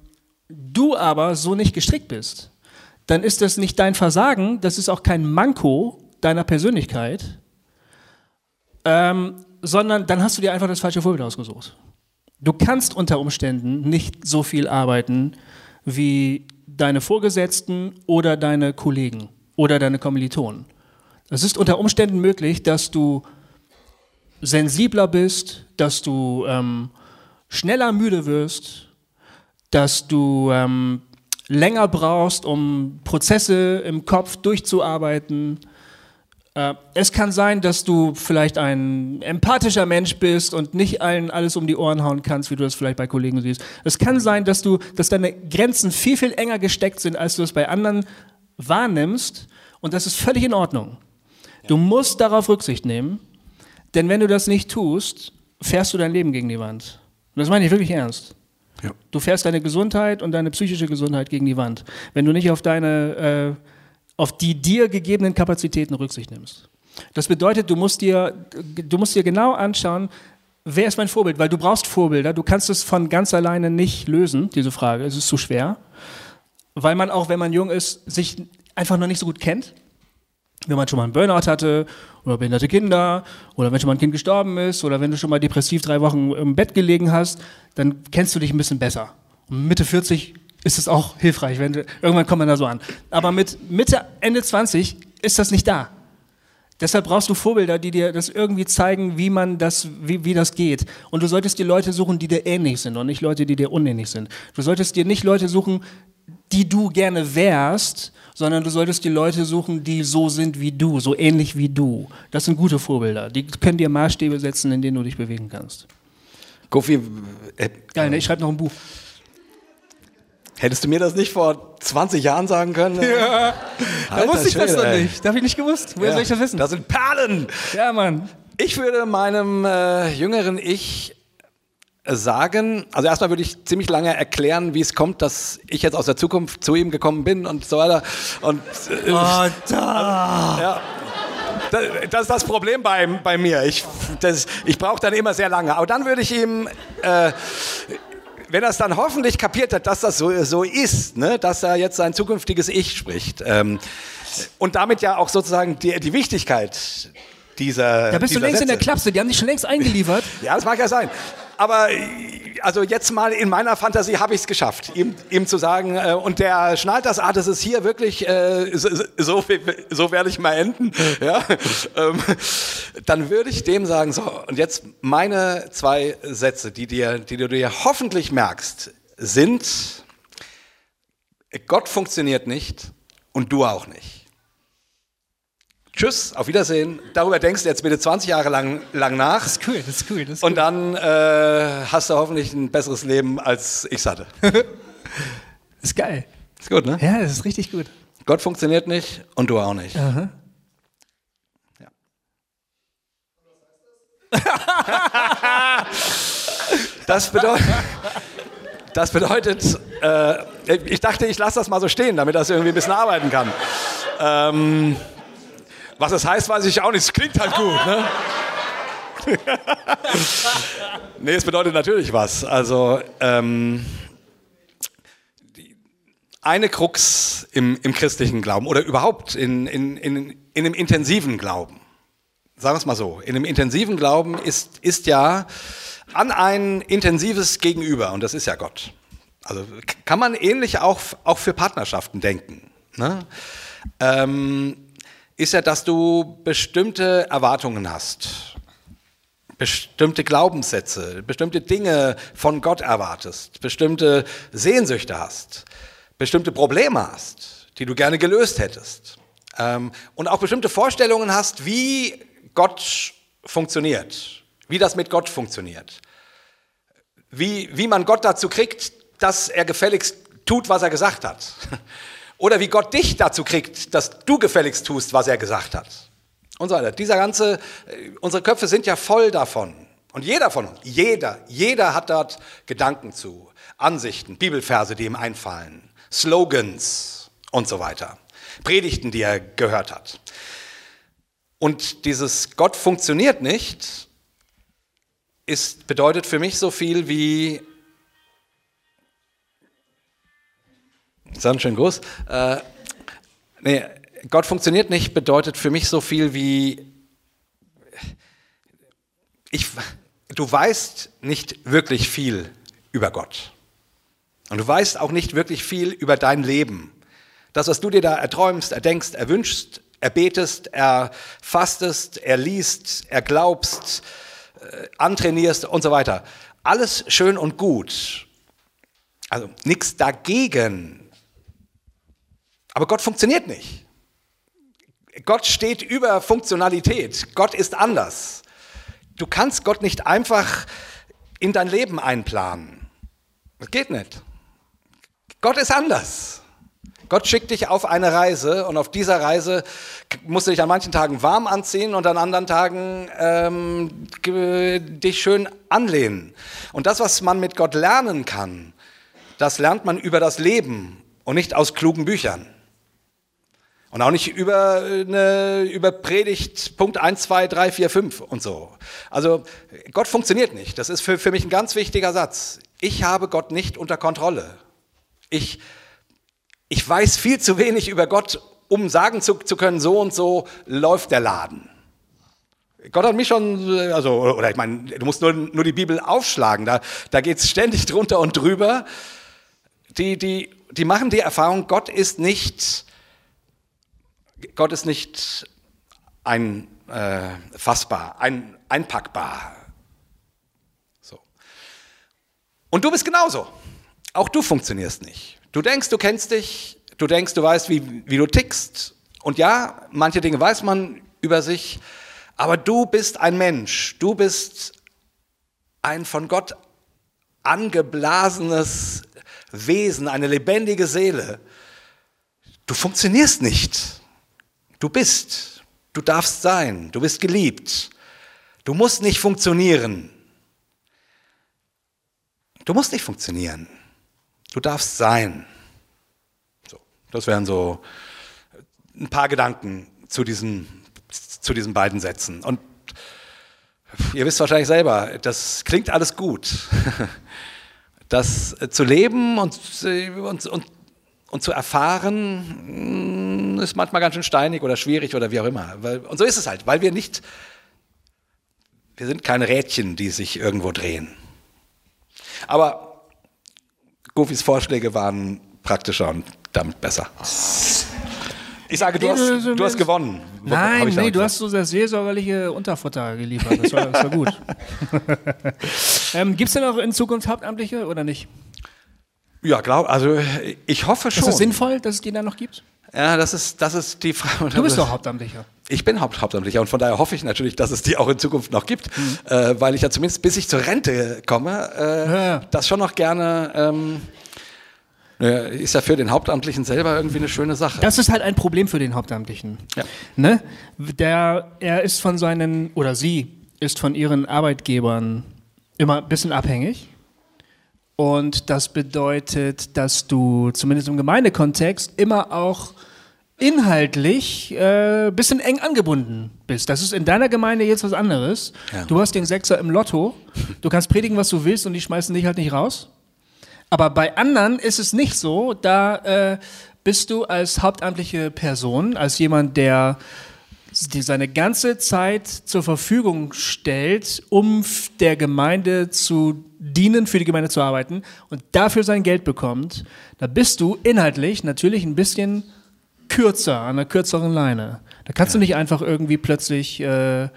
du aber so nicht gestrickt bist, dann ist das nicht dein Versagen, das ist auch kein Manko deiner Persönlichkeit, ähm, sondern dann hast du dir einfach das falsche Vorbild ausgesucht. Du kannst unter Umständen nicht so viel arbeiten wie deine Vorgesetzten oder deine Kollegen oder deine Kommilitonen. Es ist unter Umständen möglich, dass du sensibler bist, dass du ähm, schneller müde wirst, dass du ähm, länger brauchst, um Prozesse im Kopf durchzuarbeiten. Äh, es kann sein, dass du vielleicht ein empathischer Mensch bist und nicht allen alles um die Ohren hauen kannst, wie du das vielleicht bei Kollegen siehst. Es kann sein, dass du, dass deine Grenzen viel, viel enger gesteckt sind, als du es bei anderen wahrnimmst. Und das ist völlig in Ordnung. Du musst darauf Rücksicht nehmen. Denn wenn du das nicht tust, fährst du dein Leben gegen die Wand. Und das meine ich wirklich ernst. Ja. Du fährst deine Gesundheit und deine psychische Gesundheit gegen die Wand, wenn du nicht auf deine, äh, auf die dir gegebenen Kapazitäten Rücksicht nimmst. Das bedeutet, du musst dir, du musst dir genau anschauen, wer ist mein Vorbild, weil du brauchst Vorbilder. Du kannst es von ganz alleine nicht lösen, diese Frage. Es ist zu schwer, weil man auch, wenn man jung ist, sich einfach noch nicht so gut kennt. Wenn man schon mal einen Burnout hatte oder behinderte Kinder oder wenn schon mal ein Kind gestorben ist oder wenn du schon mal depressiv drei Wochen im Bett gelegen hast, dann kennst du dich ein bisschen besser. Mitte 40 ist es auch hilfreich, wenn du, irgendwann kommt man da so an. Aber mit Mitte, Ende 20 ist das nicht da. Deshalb brauchst du Vorbilder, die dir das irgendwie zeigen, wie man das, wie, wie das geht. Und du solltest dir Leute suchen, die dir ähnlich sind und nicht Leute, die dir unähnlich sind. Du solltest dir nicht Leute suchen, die du gerne wärst, sondern du solltest die Leute suchen, die so sind wie du, so ähnlich wie du. Das sind gute Vorbilder. Die können dir Maßstäbe setzen, in denen du dich bewegen kannst. Kofi, äh, Geil, ne? ich schreibe noch ein Buch. Hättest du mir das nicht vor 20 Jahren sagen können? Ja, da Alter wusste ich das noch ey. nicht. Da habe ich nicht gewusst. Woher Ja, soll ich das wissen? Das sind Perlen. ja, Mann. Ich würde meinem äh, jüngeren Ich sagen, also erstmal würde ich ziemlich lange erklären, wie es kommt, dass ich jetzt aus der Zukunft zu ihm gekommen bin und so weiter. Und äh, Oh, da. ja. Das, das ist das Problem bei, bei mir. Ich, das- ich brauche dann immer sehr lange. Aber dann würde ich ihm, äh, wenn er es dann hoffentlich kapiert hat, dass das so, so ist, ne, dass er jetzt sein zukünftiges Ich spricht. Ähm, und damit ja auch sozusagen die, die Wichtigkeit dieser. Da bist du längst in der Sätze. Klapse. Die haben dich schon längst eingeliefert. Ja, das mag ja sein. Aber also jetzt mal in meiner Fantasie habe ich es geschafft, ihm, ihm zu sagen, äh, und der schnallt das, ah, das ist hier wirklich, äh, so, so, so werde ich mal enden. Ja? Ähm, dann würde ich dem sagen, so, und jetzt meine zwei Sätze, die, dir, die du dir hoffentlich merkst, sind, Gott funktioniert nicht und du auch nicht. Tschüss, auf Wiedersehen. Darüber denkst du jetzt bitte 20 Jahre lang, lang nach. Das ist cool, das ist cool. Das ist Und dann äh, hast du hoffentlich ein besseres Leben, als ich hatte. Das ist geil. Ist gut, ne? Ja, das ist richtig gut. Gott funktioniert nicht und du auch nicht. Ja. das bedeutet, das bedeutet äh, ich dachte, ich lasse das mal so stehen, damit das irgendwie ein bisschen arbeiten kann. Ähm, was das heißt, weiß ich auch nicht. Es klingt halt gut, ne? nee, es bedeutet natürlich was. Also, ähm, die, eine Krux im, im christlichen Glauben oder überhaupt in, in, in, in einem intensiven Glauben, sagen wir es mal so, in einem intensiven Glauben ist, ist ja an ein intensives Gegenüber, und das ist ja Gott. Also kann man ähnlich auch, auch für Partnerschaften denken. Ne? Ähm, ist ja, dass du bestimmte Erwartungen hast, bestimmte Glaubenssätze, bestimmte Dinge von Gott erwartest, bestimmte Sehnsüchte hast, bestimmte Probleme hast, die du gerne gelöst hättest. Ähm, und auch bestimmte Vorstellungen hast, wie Gott funktioniert, wie das mit Gott funktioniert. Wie, wie man Gott dazu kriegt, dass er gefälligst tut, was er gesagt hat. Oder wie Gott dich dazu kriegt, dass du gefälligst tust, was er gesagt hat. Und so weiter. Dieser ganze, äh, unsere Köpfe sind ja voll davon. Und jeder von uns, jeder, jeder hat dort Gedanken zu, Ansichten, Bibelverse, die ihm einfallen, Slogans und so weiter. Predigten, die er gehört hat. Und dieses Gott funktioniert nicht, ist, bedeutet für mich so viel wie Schön groß. Äh, nee, Gott funktioniert nicht bedeutet für mich so viel wie ich, du weißt nicht wirklich viel über Gott. Und du weißt auch nicht wirklich viel über dein Leben. Das, was du dir da erträumst, erdenkst, erwünschst, erbetest, erfastest, erliest, erglaubst, äh, antrainierst und so weiter. Alles schön und gut. Also nichts dagegen. Aber Gott funktioniert nicht. Gott steht über Funktionalität. Gott ist anders. Du kannst Gott nicht einfach in dein Leben einplanen. Das geht nicht. Gott ist anders. Gott schickt dich auf eine Reise und auf dieser Reise musst du dich an manchen Tagen warm anziehen und an anderen Tagen ähm, dich schön anlehnen. Und das, was man mit Gott lernen kann, das lernt man über das Leben und nicht aus klugen Büchern. Und auch nicht über, eine, über Predigt Punkt 1, 2, 3, 4, 5 und so. Also Gott funktioniert nicht. Das ist für, für mich ein ganz wichtiger Satz. Ich habe Gott nicht unter Kontrolle. Ich, ich weiß viel zu wenig über Gott, um sagen zu, zu können, so und so läuft der Laden. Gott hat mich schon, also, oder ich meine, du musst nur, nur die Bibel aufschlagen, da, da geht es ständig drunter und drüber. Die, die, die machen die Erfahrung, Gott ist nicht Gott ist nicht ein, äh, fassbar, ein, einpackbar. So. Und du bist genauso. Auch du funktionierst nicht. Du denkst, du kennst dich, du denkst, du weißt, wie, wie du tickst. Und ja, manche Dinge weiß man über sich, aber du bist ein Mensch. Du bist ein von Gott angeblasenes Wesen, eine lebendige Seele. Du funktionierst nicht. Du bist, du darfst sein, du bist geliebt. Du musst nicht funktionieren. Du musst nicht funktionieren. Du darfst sein. So, das wären so ein paar Gedanken zu diesen, zu diesen beiden Sätzen. Und ihr wisst wahrscheinlich selber, das klingt alles gut. Das zu leben und, und, und und zu erfahren, ist manchmal ganz schön steinig oder schwierig oder wie auch immer. Und so ist es halt, weil wir nicht, wir sind keine Rädchen, die sich irgendwo drehen. Aber Goofys Vorschläge waren praktischer und damit besser. Ich sage, du hast, du hast gewonnen. Nein, nee, du hast so sehr seelsorgerliche Unterfutter geliefert. Das war, das war gut. ähm, Gibt es denn auch in Zukunft Hauptamtliche oder nicht? Ja, glaube, also ich hoffe schon. Ist es sinnvoll, dass es die da noch gibt? Ja, das ist, das ist die Frage. Du bist doch Hauptamtlicher. Ich bin Haupt Hauptamtlicher und von daher hoffe ich natürlich, dass es die auch in Zukunft noch gibt, mhm. äh, weil ich ja zumindest bis ich zur Rente komme, äh, ja, ja. das schon noch gerne. Ähm, ist ja für den Hauptamtlichen selber irgendwie eine schöne Sache. Das ist halt ein Problem für den Hauptamtlichen. Ja. Ne? Der, er ist von seinen, oder sie ist von ihren Arbeitgebern immer ein bisschen abhängig. Und das bedeutet, dass du zumindest im Gemeindekontext immer auch inhaltlich ein äh, bisschen eng angebunden bist. Das ist in deiner Gemeinde jetzt was anderes. Ja. Du hast den Sechser im Lotto, du kannst predigen, was du willst und die schmeißen dich halt nicht raus. Aber bei anderen ist es nicht so, da äh, bist du als hauptamtliche Person, als jemand, der die seine ganze Zeit zur Verfügung stellt, um der Gemeinde zu dienen, für die Gemeinde zu arbeiten und dafür sein Geld bekommt, da bist du inhaltlich natürlich ein bisschen kürzer, an einer kürzeren Leine. Da kannst ja. du nicht einfach irgendwie plötzlich äh,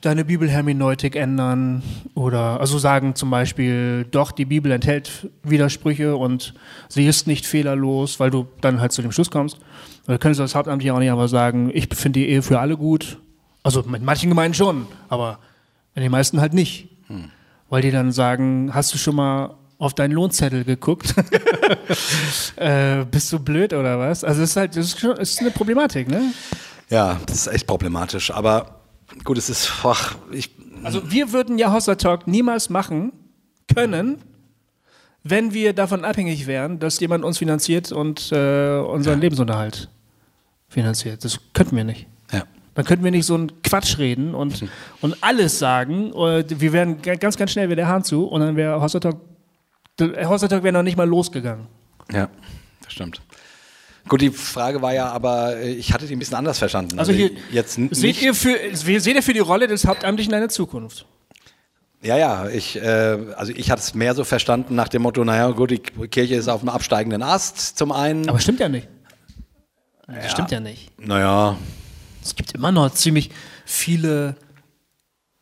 deine Bibelhermeneutik ändern oder also sagen zum Beispiel, doch, die Bibel enthält Widersprüche und sie ist nicht fehlerlos, weil du dann halt zu dem Schluss kommst. Oder könntest du als Hauptamtlich auch nicht aber sagen, ich finde die Ehe für alle gut. Also mit manchen Gemeinden schon, aber in den meisten halt nicht. Weil die dann sagen, hast du schon mal auf deinen Lohnzettel geguckt? äh, bist du blöd oder was? Also es ist halt, das ist, ist eine Problematik, ne? Ja, das ist echt problematisch. Aber gut, es ist, ach, ich. Also wir würden ja Hossa Talk niemals machen können, wenn wir davon abhängig wären, dass jemand uns finanziert und äh, unseren ja. Lebensunterhalt finanziert. Das könnten wir nicht. Ja. Dann könnten wir nicht so einen Quatsch reden und, mhm. und alles sagen. Wir wären ganz, ganz schnell wieder der Hahn zu und dann wäre Hostertalk, Hostertalk wäre noch nicht mal losgegangen. Ja, das stimmt. Gut, die Frage war ja, aber äh, ich hatte die ein bisschen anders verstanden. Also, hier, jetzt seht ihr, für, seht ihr für die Rolle des Hauptamtlichen eine Zukunft? Ja, ja, ich, äh, also ich hatte es mehr so verstanden nach dem Motto, naja, gut, die Kirche ist auf einem absteigenden Ast zum einen. Aber stimmt ja nicht. Das ja. stimmt ja nicht. Naja. Es gibt immer noch ziemlich viele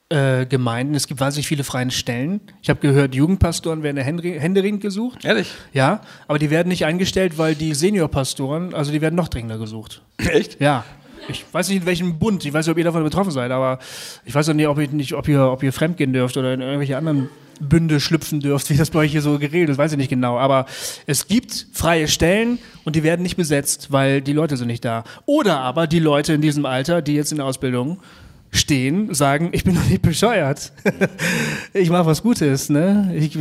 äh, Gemeinden, es gibt wahnsinnig viele freie Stellen. Ich habe gehört, Jugendpastoren werden händeringend gesucht. Ehrlich? Ja, aber die werden nicht eingestellt, weil die Seniorpastoren, also die werden noch dringender gesucht. Echt? Ja. Ich weiß nicht, in welchem Bund, ich weiß nicht, ob ihr davon betroffen seid, aber ich weiß auch nicht, ob ihr, nicht, ob ihr, ob ihr fremdgehen dürft oder in irgendwelche anderen Bünde schlüpfen dürft, wie das bei euch hier so geregelt ist, weiß ich nicht genau. Aber es gibt freie Stellen und die werden nicht besetzt, weil die Leute sind nicht da. Oder aber die Leute in diesem Alter, die jetzt in der Ausbildung stehen, sagen, ich bin doch nicht bescheuert. ich mache was Gutes, ne? Ich,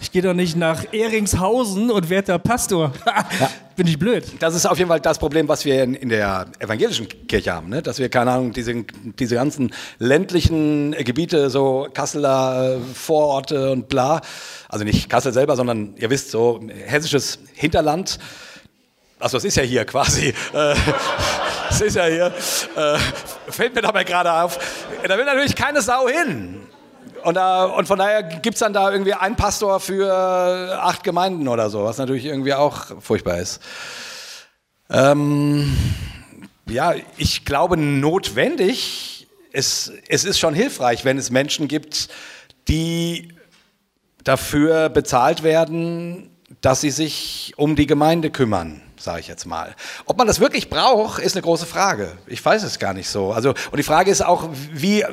ich gehe doch nicht nach Eringshausen und werde da Pastor. ja. Bin ich blöd. Das ist auf jeden Fall das Problem, was wir in, in der evangelischen Kirche haben, ne? dass wir, keine Ahnung, diese, diese ganzen ländlichen Gebiete, so Kasseler äh, Vororte und bla, also nicht Kassel selber, sondern ihr wisst, so hessisches Hinterland, also das ist ja hier quasi, äh, das ist ja hier, äh, fällt mir dabei gerade auf, da will natürlich keine Sau hin. Und, da, und von daher gibt es dann da irgendwie einen Pastor für acht Gemeinden oder so, was natürlich irgendwie auch furchtbar ist. Ähm, ja, ich glaube notwendig, es, es ist schon hilfreich, wenn es Menschen gibt, die dafür bezahlt werden, dass sie sich um die Gemeinde kümmern sage ich jetzt mal. Ob man das wirklich braucht, ist eine große Frage. Ich weiß es gar nicht so. Also, und die Frage ist auch, wie,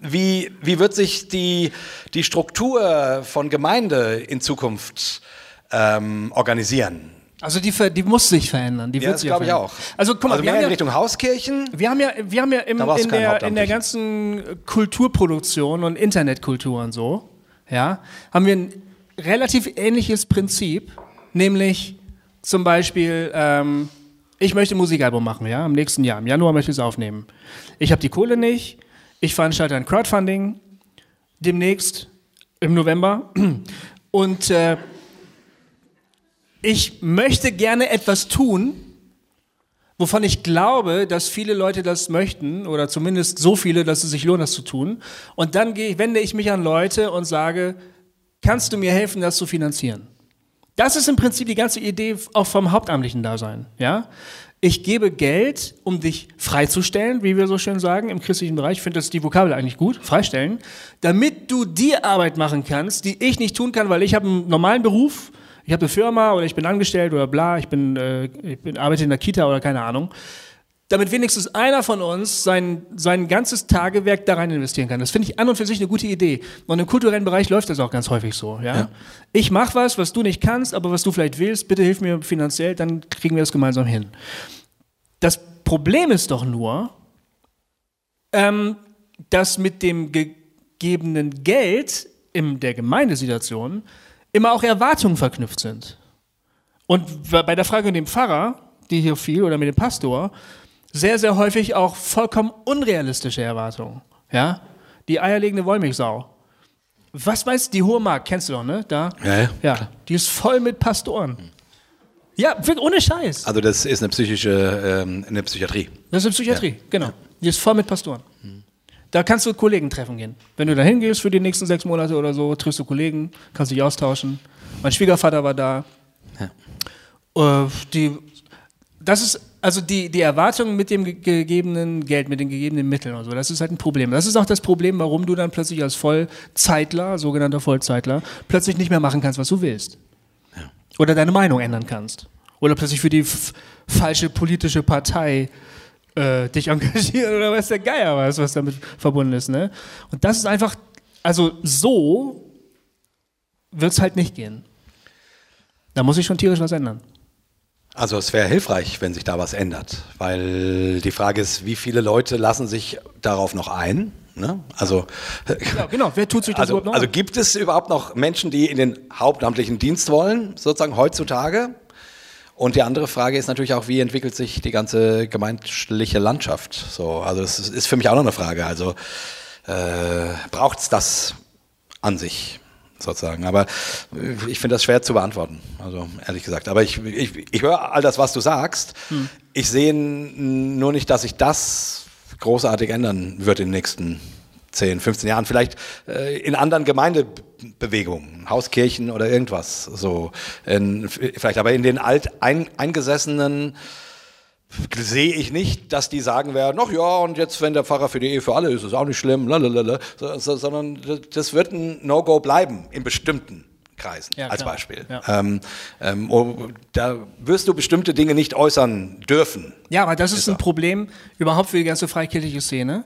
wie, wie wird sich die, die Struktur von Gemeinde in Zukunft ähm, organisieren? Also die, die muss sich verändern. Die ja, wird das glaube ich auch. Also guck mal, also wir mehr haben in ja, Richtung Hauskirchen. Wir haben ja, wir haben ja im, in, der, in der ganzen Kulturproduktion und Internetkultur und so, ja, haben wir ein relativ ähnliches Prinzip, nämlich zum Beispiel, ähm, ich möchte ein Musikalbum machen, ja, im nächsten Jahr. Im Januar möchte ich es aufnehmen. Ich habe die Kohle nicht. Ich veranstalte ein Crowdfunding demnächst im November. Und äh, ich möchte gerne etwas tun, wovon ich glaube, dass viele Leute das möchten oder zumindest so viele, dass es sich lohnt, das zu tun. Und dann gehe, wende ich mich an Leute und sage, kannst du mir helfen, das zu finanzieren? Das ist im Prinzip die ganze Idee auch vom hauptamtlichen Dasein. Ja? Ich gebe Geld, um dich freizustellen, wie wir so schön sagen im christlichen Bereich. Ich finde das die Vokabel eigentlich gut, freistellen, damit du die Arbeit machen kannst, die ich nicht tun kann, weil ich habe einen normalen Beruf, ich habe eine Firma oder ich bin angestellt oder bla, ich bin, äh, ich bin arbeite in der Kita oder keine Ahnung damit wenigstens einer von uns sein, sein ganzes Tagewerk da rein investieren kann. Das finde ich an und für sich eine gute Idee. Und im kulturellen Bereich läuft das auch ganz häufig so. Ja? ja. Ich mache was, was du nicht kannst, aber was du vielleicht willst, bitte hilf mir finanziell, dann kriegen wir das gemeinsam hin. Das Problem ist doch nur, ähm, dass mit dem gegebenen Geld in der Gemeindesituation immer auch Erwartungen verknüpft sind. Und bei der Frage mit dem Pfarrer, die hier fiel, oder mit dem Pastor, sehr, sehr häufig auch vollkommen unrealistische Erwartungen. Ja? Die eierlegende Wollmilchsau. Was du, die Hohe Mark, kennst du doch, ne? Da? Ja, ja. ja. Die ist voll mit Pastoren. Ja, ohne Scheiß. Also das ist eine psychische, ähm, eine Psychiatrie. Das ist eine Psychiatrie, ja. genau. Die ist voll mit Pastoren. Da kannst du Kollegen treffen gehen. Wenn du da hingehst für die nächsten sechs Monate oder so, triffst du Kollegen, kannst dich austauschen. Mein Schwiegervater war da. Ja. Äh, die, das ist also die, die Erwartung mit dem gegebenen Geld, mit den gegebenen Mitteln und so, das ist halt ein Problem. Das ist auch das Problem, warum du dann plötzlich als Vollzeitler, sogenannter Vollzeitler, plötzlich nicht mehr machen kannst, was du willst. Ja. Oder deine Meinung ändern kannst. Oder plötzlich für die falsche politische Partei äh, dich engagieren oder was der Geier was, was damit verbunden ist. Ne? Und das ist einfach, also so wird es halt nicht gehen. Da muss ich schon tierisch was ändern. Also es wäre hilfreich, wenn sich da was ändert, weil die Frage ist, wie viele Leute lassen sich darauf noch ein? Ne? Also, ja, genau, wer tut sich das also, überhaupt noch? Also gibt es überhaupt noch Menschen, die in den hauptamtlichen Dienst wollen, sozusagen heutzutage? Und die andere Frage ist natürlich auch, wie entwickelt sich die ganze gemeindliche Landschaft? So, also das ist für mich auch noch eine Frage. Also äh, braucht es das an sich? Sozusagen. Aber ich finde das schwer zu beantworten, also ehrlich gesagt. Aber ich, ich, ich höre all das, was du sagst. Hm. Ich sehe nur nicht, dass sich das großartig ändern wird in den nächsten 10, 15 Jahren. Vielleicht äh, in anderen Gemeindebewegungen, Hauskirchen oder irgendwas. So, in, vielleicht aber in den alt ein, eingesessenen sehe ich nicht, dass die sagen werden, ach ja, und jetzt, wenn der Pfarrer für die Ehe für alle ist, ist auch nicht schlimm, lalalala, sondern das wird ein No-Go bleiben in bestimmten Kreisen ja, als Beispiel. Ja. Ähm, ähm, oh, da wirst du bestimmte Dinge nicht äußern dürfen. Ja, aber das ist, ist ein Problem überhaupt für die ganze freikirchliche Szene,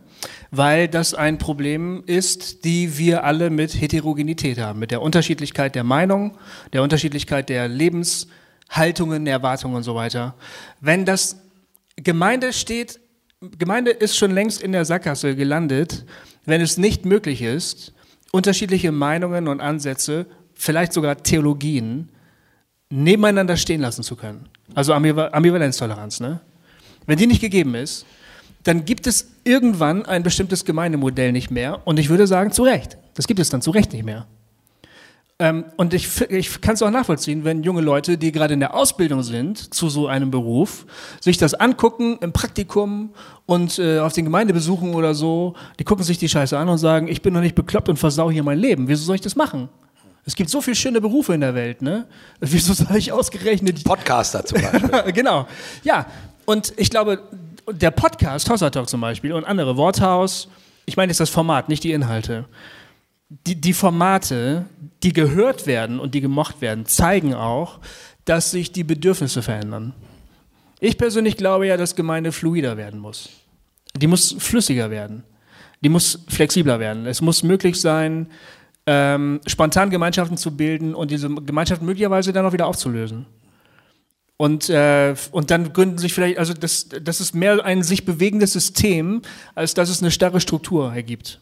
weil das ein Problem ist, die wir alle mit Heterogenität haben, mit der Unterschiedlichkeit der Meinung, der Unterschiedlichkeit der Lebenshaltungen, der Erwartungen und so weiter. Wenn das Gemeinde steht, Gemeinde ist schon längst in der Sackgasse gelandet, wenn es nicht möglich ist, unterschiedliche Meinungen und Ansätze vielleicht sogar Theologien nebeneinander stehen lassen zu können. Also Ambivalenztoleranz, ne? Wenn die nicht gegeben ist, dann gibt es irgendwann ein bestimmtes Gemeindemodell nicht mehr. Und ich würde sagen, zu Recht. Das gibt es dann zu Recht nicht mehr. Ähm, und ich, ich kann es auch nachvollziehen, wenn junge Leute, die gerade in der Ausbildung sind zu so einem Beruf, sich das angucken im Praktikum und äh, auf den Gemeindebesuchen oder so, die gucken sich die Scheiße an und sagen, ich bin noch nicht bekloppt und versau hier mein Leben. Wieso soll ich das machen? Es gibt so viele schöne Berufe in der Welt, ne? Wieso soll ich ausgerechnet... Podcaster zum Beispiel. genau. Ja, und ich glaube, der Podcast, Hossa Talk zum Beispiel und andere, Worthaus, ich meine jetzt das Format, nicht die Inhalte die, die Formate, die gehört werden und die gemocht werden, zeigen auch, dass sich die Bedürfnisse verändern. Ich persönlich glaube ja, dass Gemeinde fluider werden muss. Die muss flüssiger werden. Die muss flexibler werden. Es muss möglich sein, ähm, spontan Gemeinschaften zu bilden und diese Gemeinschaften möglicherweise dann auch wieder aufzulösen. Und, äh, und dann gründen sich vielleicht, also das, das ist mehr ein sich bewegendes System, als dass es eine starre Struktur ergibt.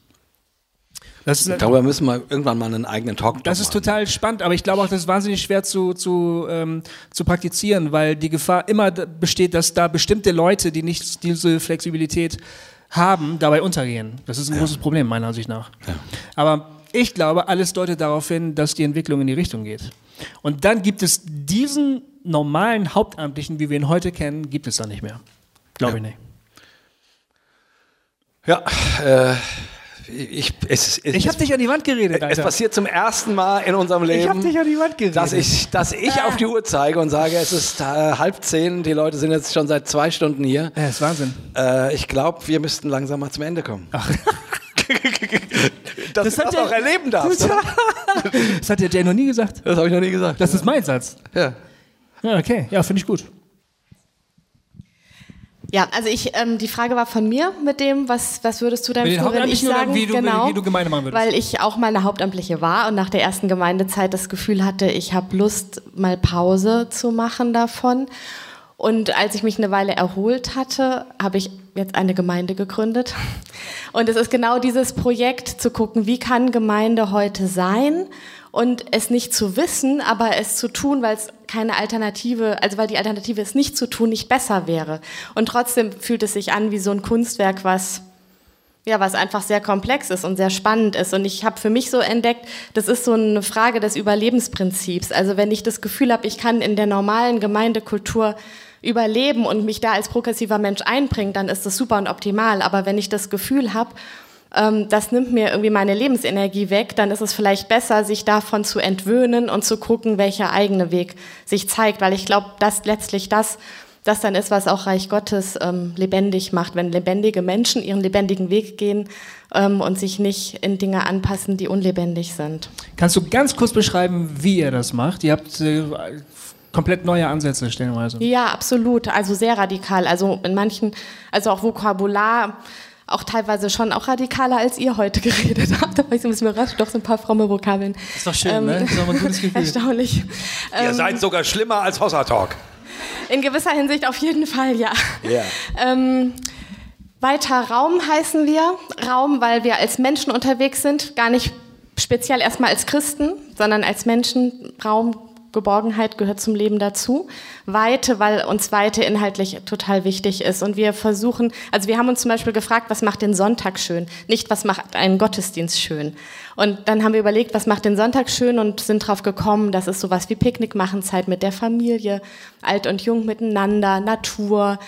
Das Darüber müssen wir irgendwann mal einen eigenen Talk Das ist machen. total spannend, aber ich glaube auch, das ist wahnsinnig schwer zu, zu, ähm, zu praktizieren, weil die Gefahr immer besteht, dass da bestimmte Leute, die nicht diese Flexibilität haben, dabei untergehen. Das ist ein ja. großes Problem, meiner Ansicht nach. Ja. Aber ich glaube, alles deutet darauf hin, dass die Entwicklung in die Richtung geht. Und dann gibt es diesen normalen Hauptamtlichen, wie wir ihn heute kennen, gibt es da nicht mehr. Glaube ja. ich nicht. Ja, äh, ich, es, es, ich habe dich an die Wand geredet. Alter. Es passiert zum ersten Mal in unserem Leben, ich dich an die Wand geredet. dass ich, dass ich auf die Uhr zeige und sage, es ist äh, halb zehn. Die Leute sind jetzt schon seit zwei Stunden hier. Ja, ist Wahnsinn. Äh, ich glaube, wir müssten langsam mal zum Ende kommen. Ach. Dass das du das auch erleben darfst. das hat der Jay noch nie gesagt. Das habe ich noch nie gesagt. Das ja. ist mein Satz. Ja. Ja, okay. Ja, finde ich gut. Ja, also ich, ähm, die Frage war von mir mit dem, was, was würdest du denn wenn ich sagen, wie du, genau, wie du Gemeinde machen würdest. Weil ich auch mal eine Hauptamtliche war und nach der ersten Gemeindezeit das Gefühl hatte, ich habe Lust, mal Pause zu machen davon. Und als ich mich eine Weile erholt hatte, habe ich jetzt eine Gemeinde gegründet. Und es ist genau dieses Projekt zu gucken, wie kann Gemeinde heute sein und es nicht zu wissen, aber es zu tun, weil es keine Alternative, also weil die Alternative es nicht zu tun nicht besser wäre. Und trotzdem fühlt es sich an wie so ein Kunstwerk, was ja, was einfach sehr komplex ist und sehr spannend ist. Und ich habe für mich so entdeckt, das ist so eine Frage des Überlebensprinzips. Also wenn ich das Gefühl habe, ich kann in der normalen Gemeindekultur überleben und mich da als progressiver Mensch einbringen, dann ist das super und optimal. Aber wenn ich das Gefühl habe, ähm, das nimmt mir irgendwie meine Lebensenergie weg, dann ist es vielleicht besser, sich davon zu entwöhnen und zu gucken, welcher eigene Weg sich zeigt, weil ich glaube, dass letztlich das das dann ist, was auch Reich Gottes ähm, lebendig macht, wenn lebendige Menschen ihren lebendigen Weg gehen ähm, und sich nicht in Dinge anpassen, die unlebendig sind. Kannst du ganz kurz beschreiben, wie ihr das macht? Ihr habt äh, komplett neue Ansätze stellenweise. Ja, absolut. Also sehr radikal. Also in manchen, also auch Vokabular auch teilweise schon auch radikaler, als ihr heute geredet habt. Da war ich so ein bisschen überrascht, doch so ein paar fromme Vokabeln. Ist doch schön, ähm, ne? Ist doch ein gutes Gefühl. Erstaunlich. Ihr ähm, seid sogar schlimmer als Hossa Talk. In gewisser Hinsicht auf jeden Fall, ja. Yeah. Ähm, weiter Raum heißen wir. Raum, weil wir als Menschen unterwegs sind, gar nicht speziell erstmal als Christen, sondern als Menschen. Raum Geborgenheit gehört zum Leben dazu. Weite, weil uns Weite inhaltlich total wichtig ist. Und wir versuchen, also wir haben uns zum Beispiel gefragt, was macht den Sonntag schön? Nicht, was macht einen Gottesdienst schön? Und dann haben wir überlegt, was macht den Sonntag schön und sind darauf gekommen, dass es sowas wie Picknick machen, Zeit mit der Familie, alt und jung miteinander, Natur,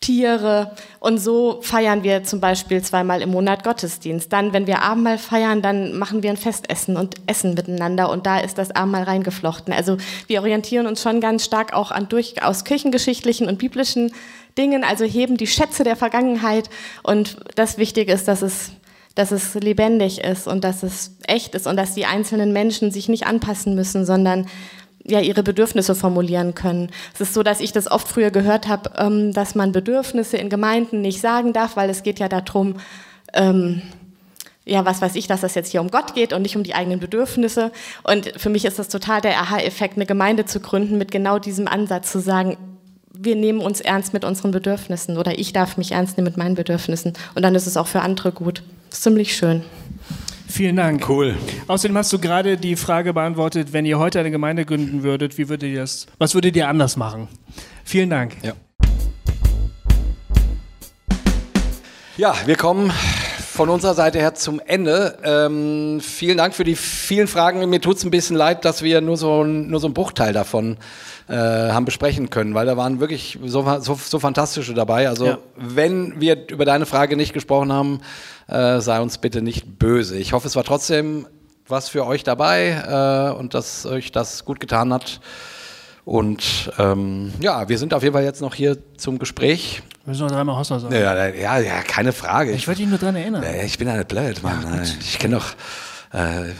Tiere. Und so feiern wir zum Beispiel zweimal im Monat Gottesdienst. Dann, wenn wir Abendmahl feiern, dann machen wir ein Festessen und essen miteinander. Und da ist das Abendmahl reingeflochten. Also wir orientieren uns schon ganz stark auch an durchaus kirchengeschichtlichen und biblischen Dingen. Also heben die Schätze der Vergangenheit. Und das Wichtige ist, dass es dass es lebendig ist und dass es echt ist und dass die einzelnen Menschen sich nicht anpassen müssen, sondern ja, ihre Bedürfnisse formulieren können. Es ist so, dass ich das oft früher gehört habe, ähm, dass man Bedürfnisse in Gemeinden nicht sagen darf, weil es geht ja darum, ähm, ja, was weiß ich, dass das jetzt hier um Gott geht und nicht um die eigenen Bedürfnisse. Und für mich ist das total der Aha-Effekt, eine Gemeinde zu gründen mit genau diesem Ansatz zu sagen, wir nehmen uns ernst mit unseren Bedürfnissen oder ich darf mich ernst nehmen mit meinen Bedürfnissen und dann ist es auch für andere gut. Das ist ziemlich schön. Vielen Dank. Cool. Außerdem hast du gerade die Frage beantwortet, wenn ihr heute eine Gemeinde gründen würdet, wie würdet ihr das, was würdet ihr anders machen? Vielen Dank. Ja. Ja, wir kommen von unserer Seite her zum Ende. Ähm, vielen Dank für die vielen Fragen. Mir tut es ein bisschen leid, dass wir nur so, nur so einen Bruchteil davon äh, haben besprechen können, weil da waren wirklich so, so, so fantastische dabei. Also Ja. wenn wir über deine Frage nicht gesprochen haben, äh, sei uns bitte nicht böse. Ich hoffe, es war trotzdem was für euch dabei äh, und dass euch das gut getan hat. Und ähm, ja, wir sind auf jeden Fall jetzt noch hier zum Gespräch. Wir müssen noch dreimal Hossa sagen. Ja, ja, ja keine Frage. Ich wollte ihn nur dran erinnern. Ich bin nicht blöd, Mann. ich kenne doch. Äh,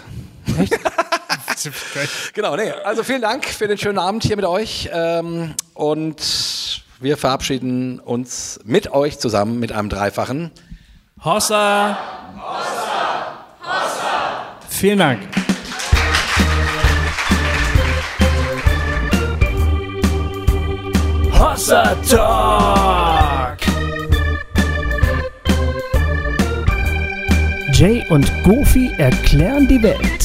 genau, nee. Also vielen Dank für den schönen Abend hier mit euch. Ähm, und wir verabschieden uns mit euch zusammen mit einem dreifachen. Hossa! Hossa! Hossa! Vielen Dank. Hossa Talk! Jay und Goofy erklären die Welt.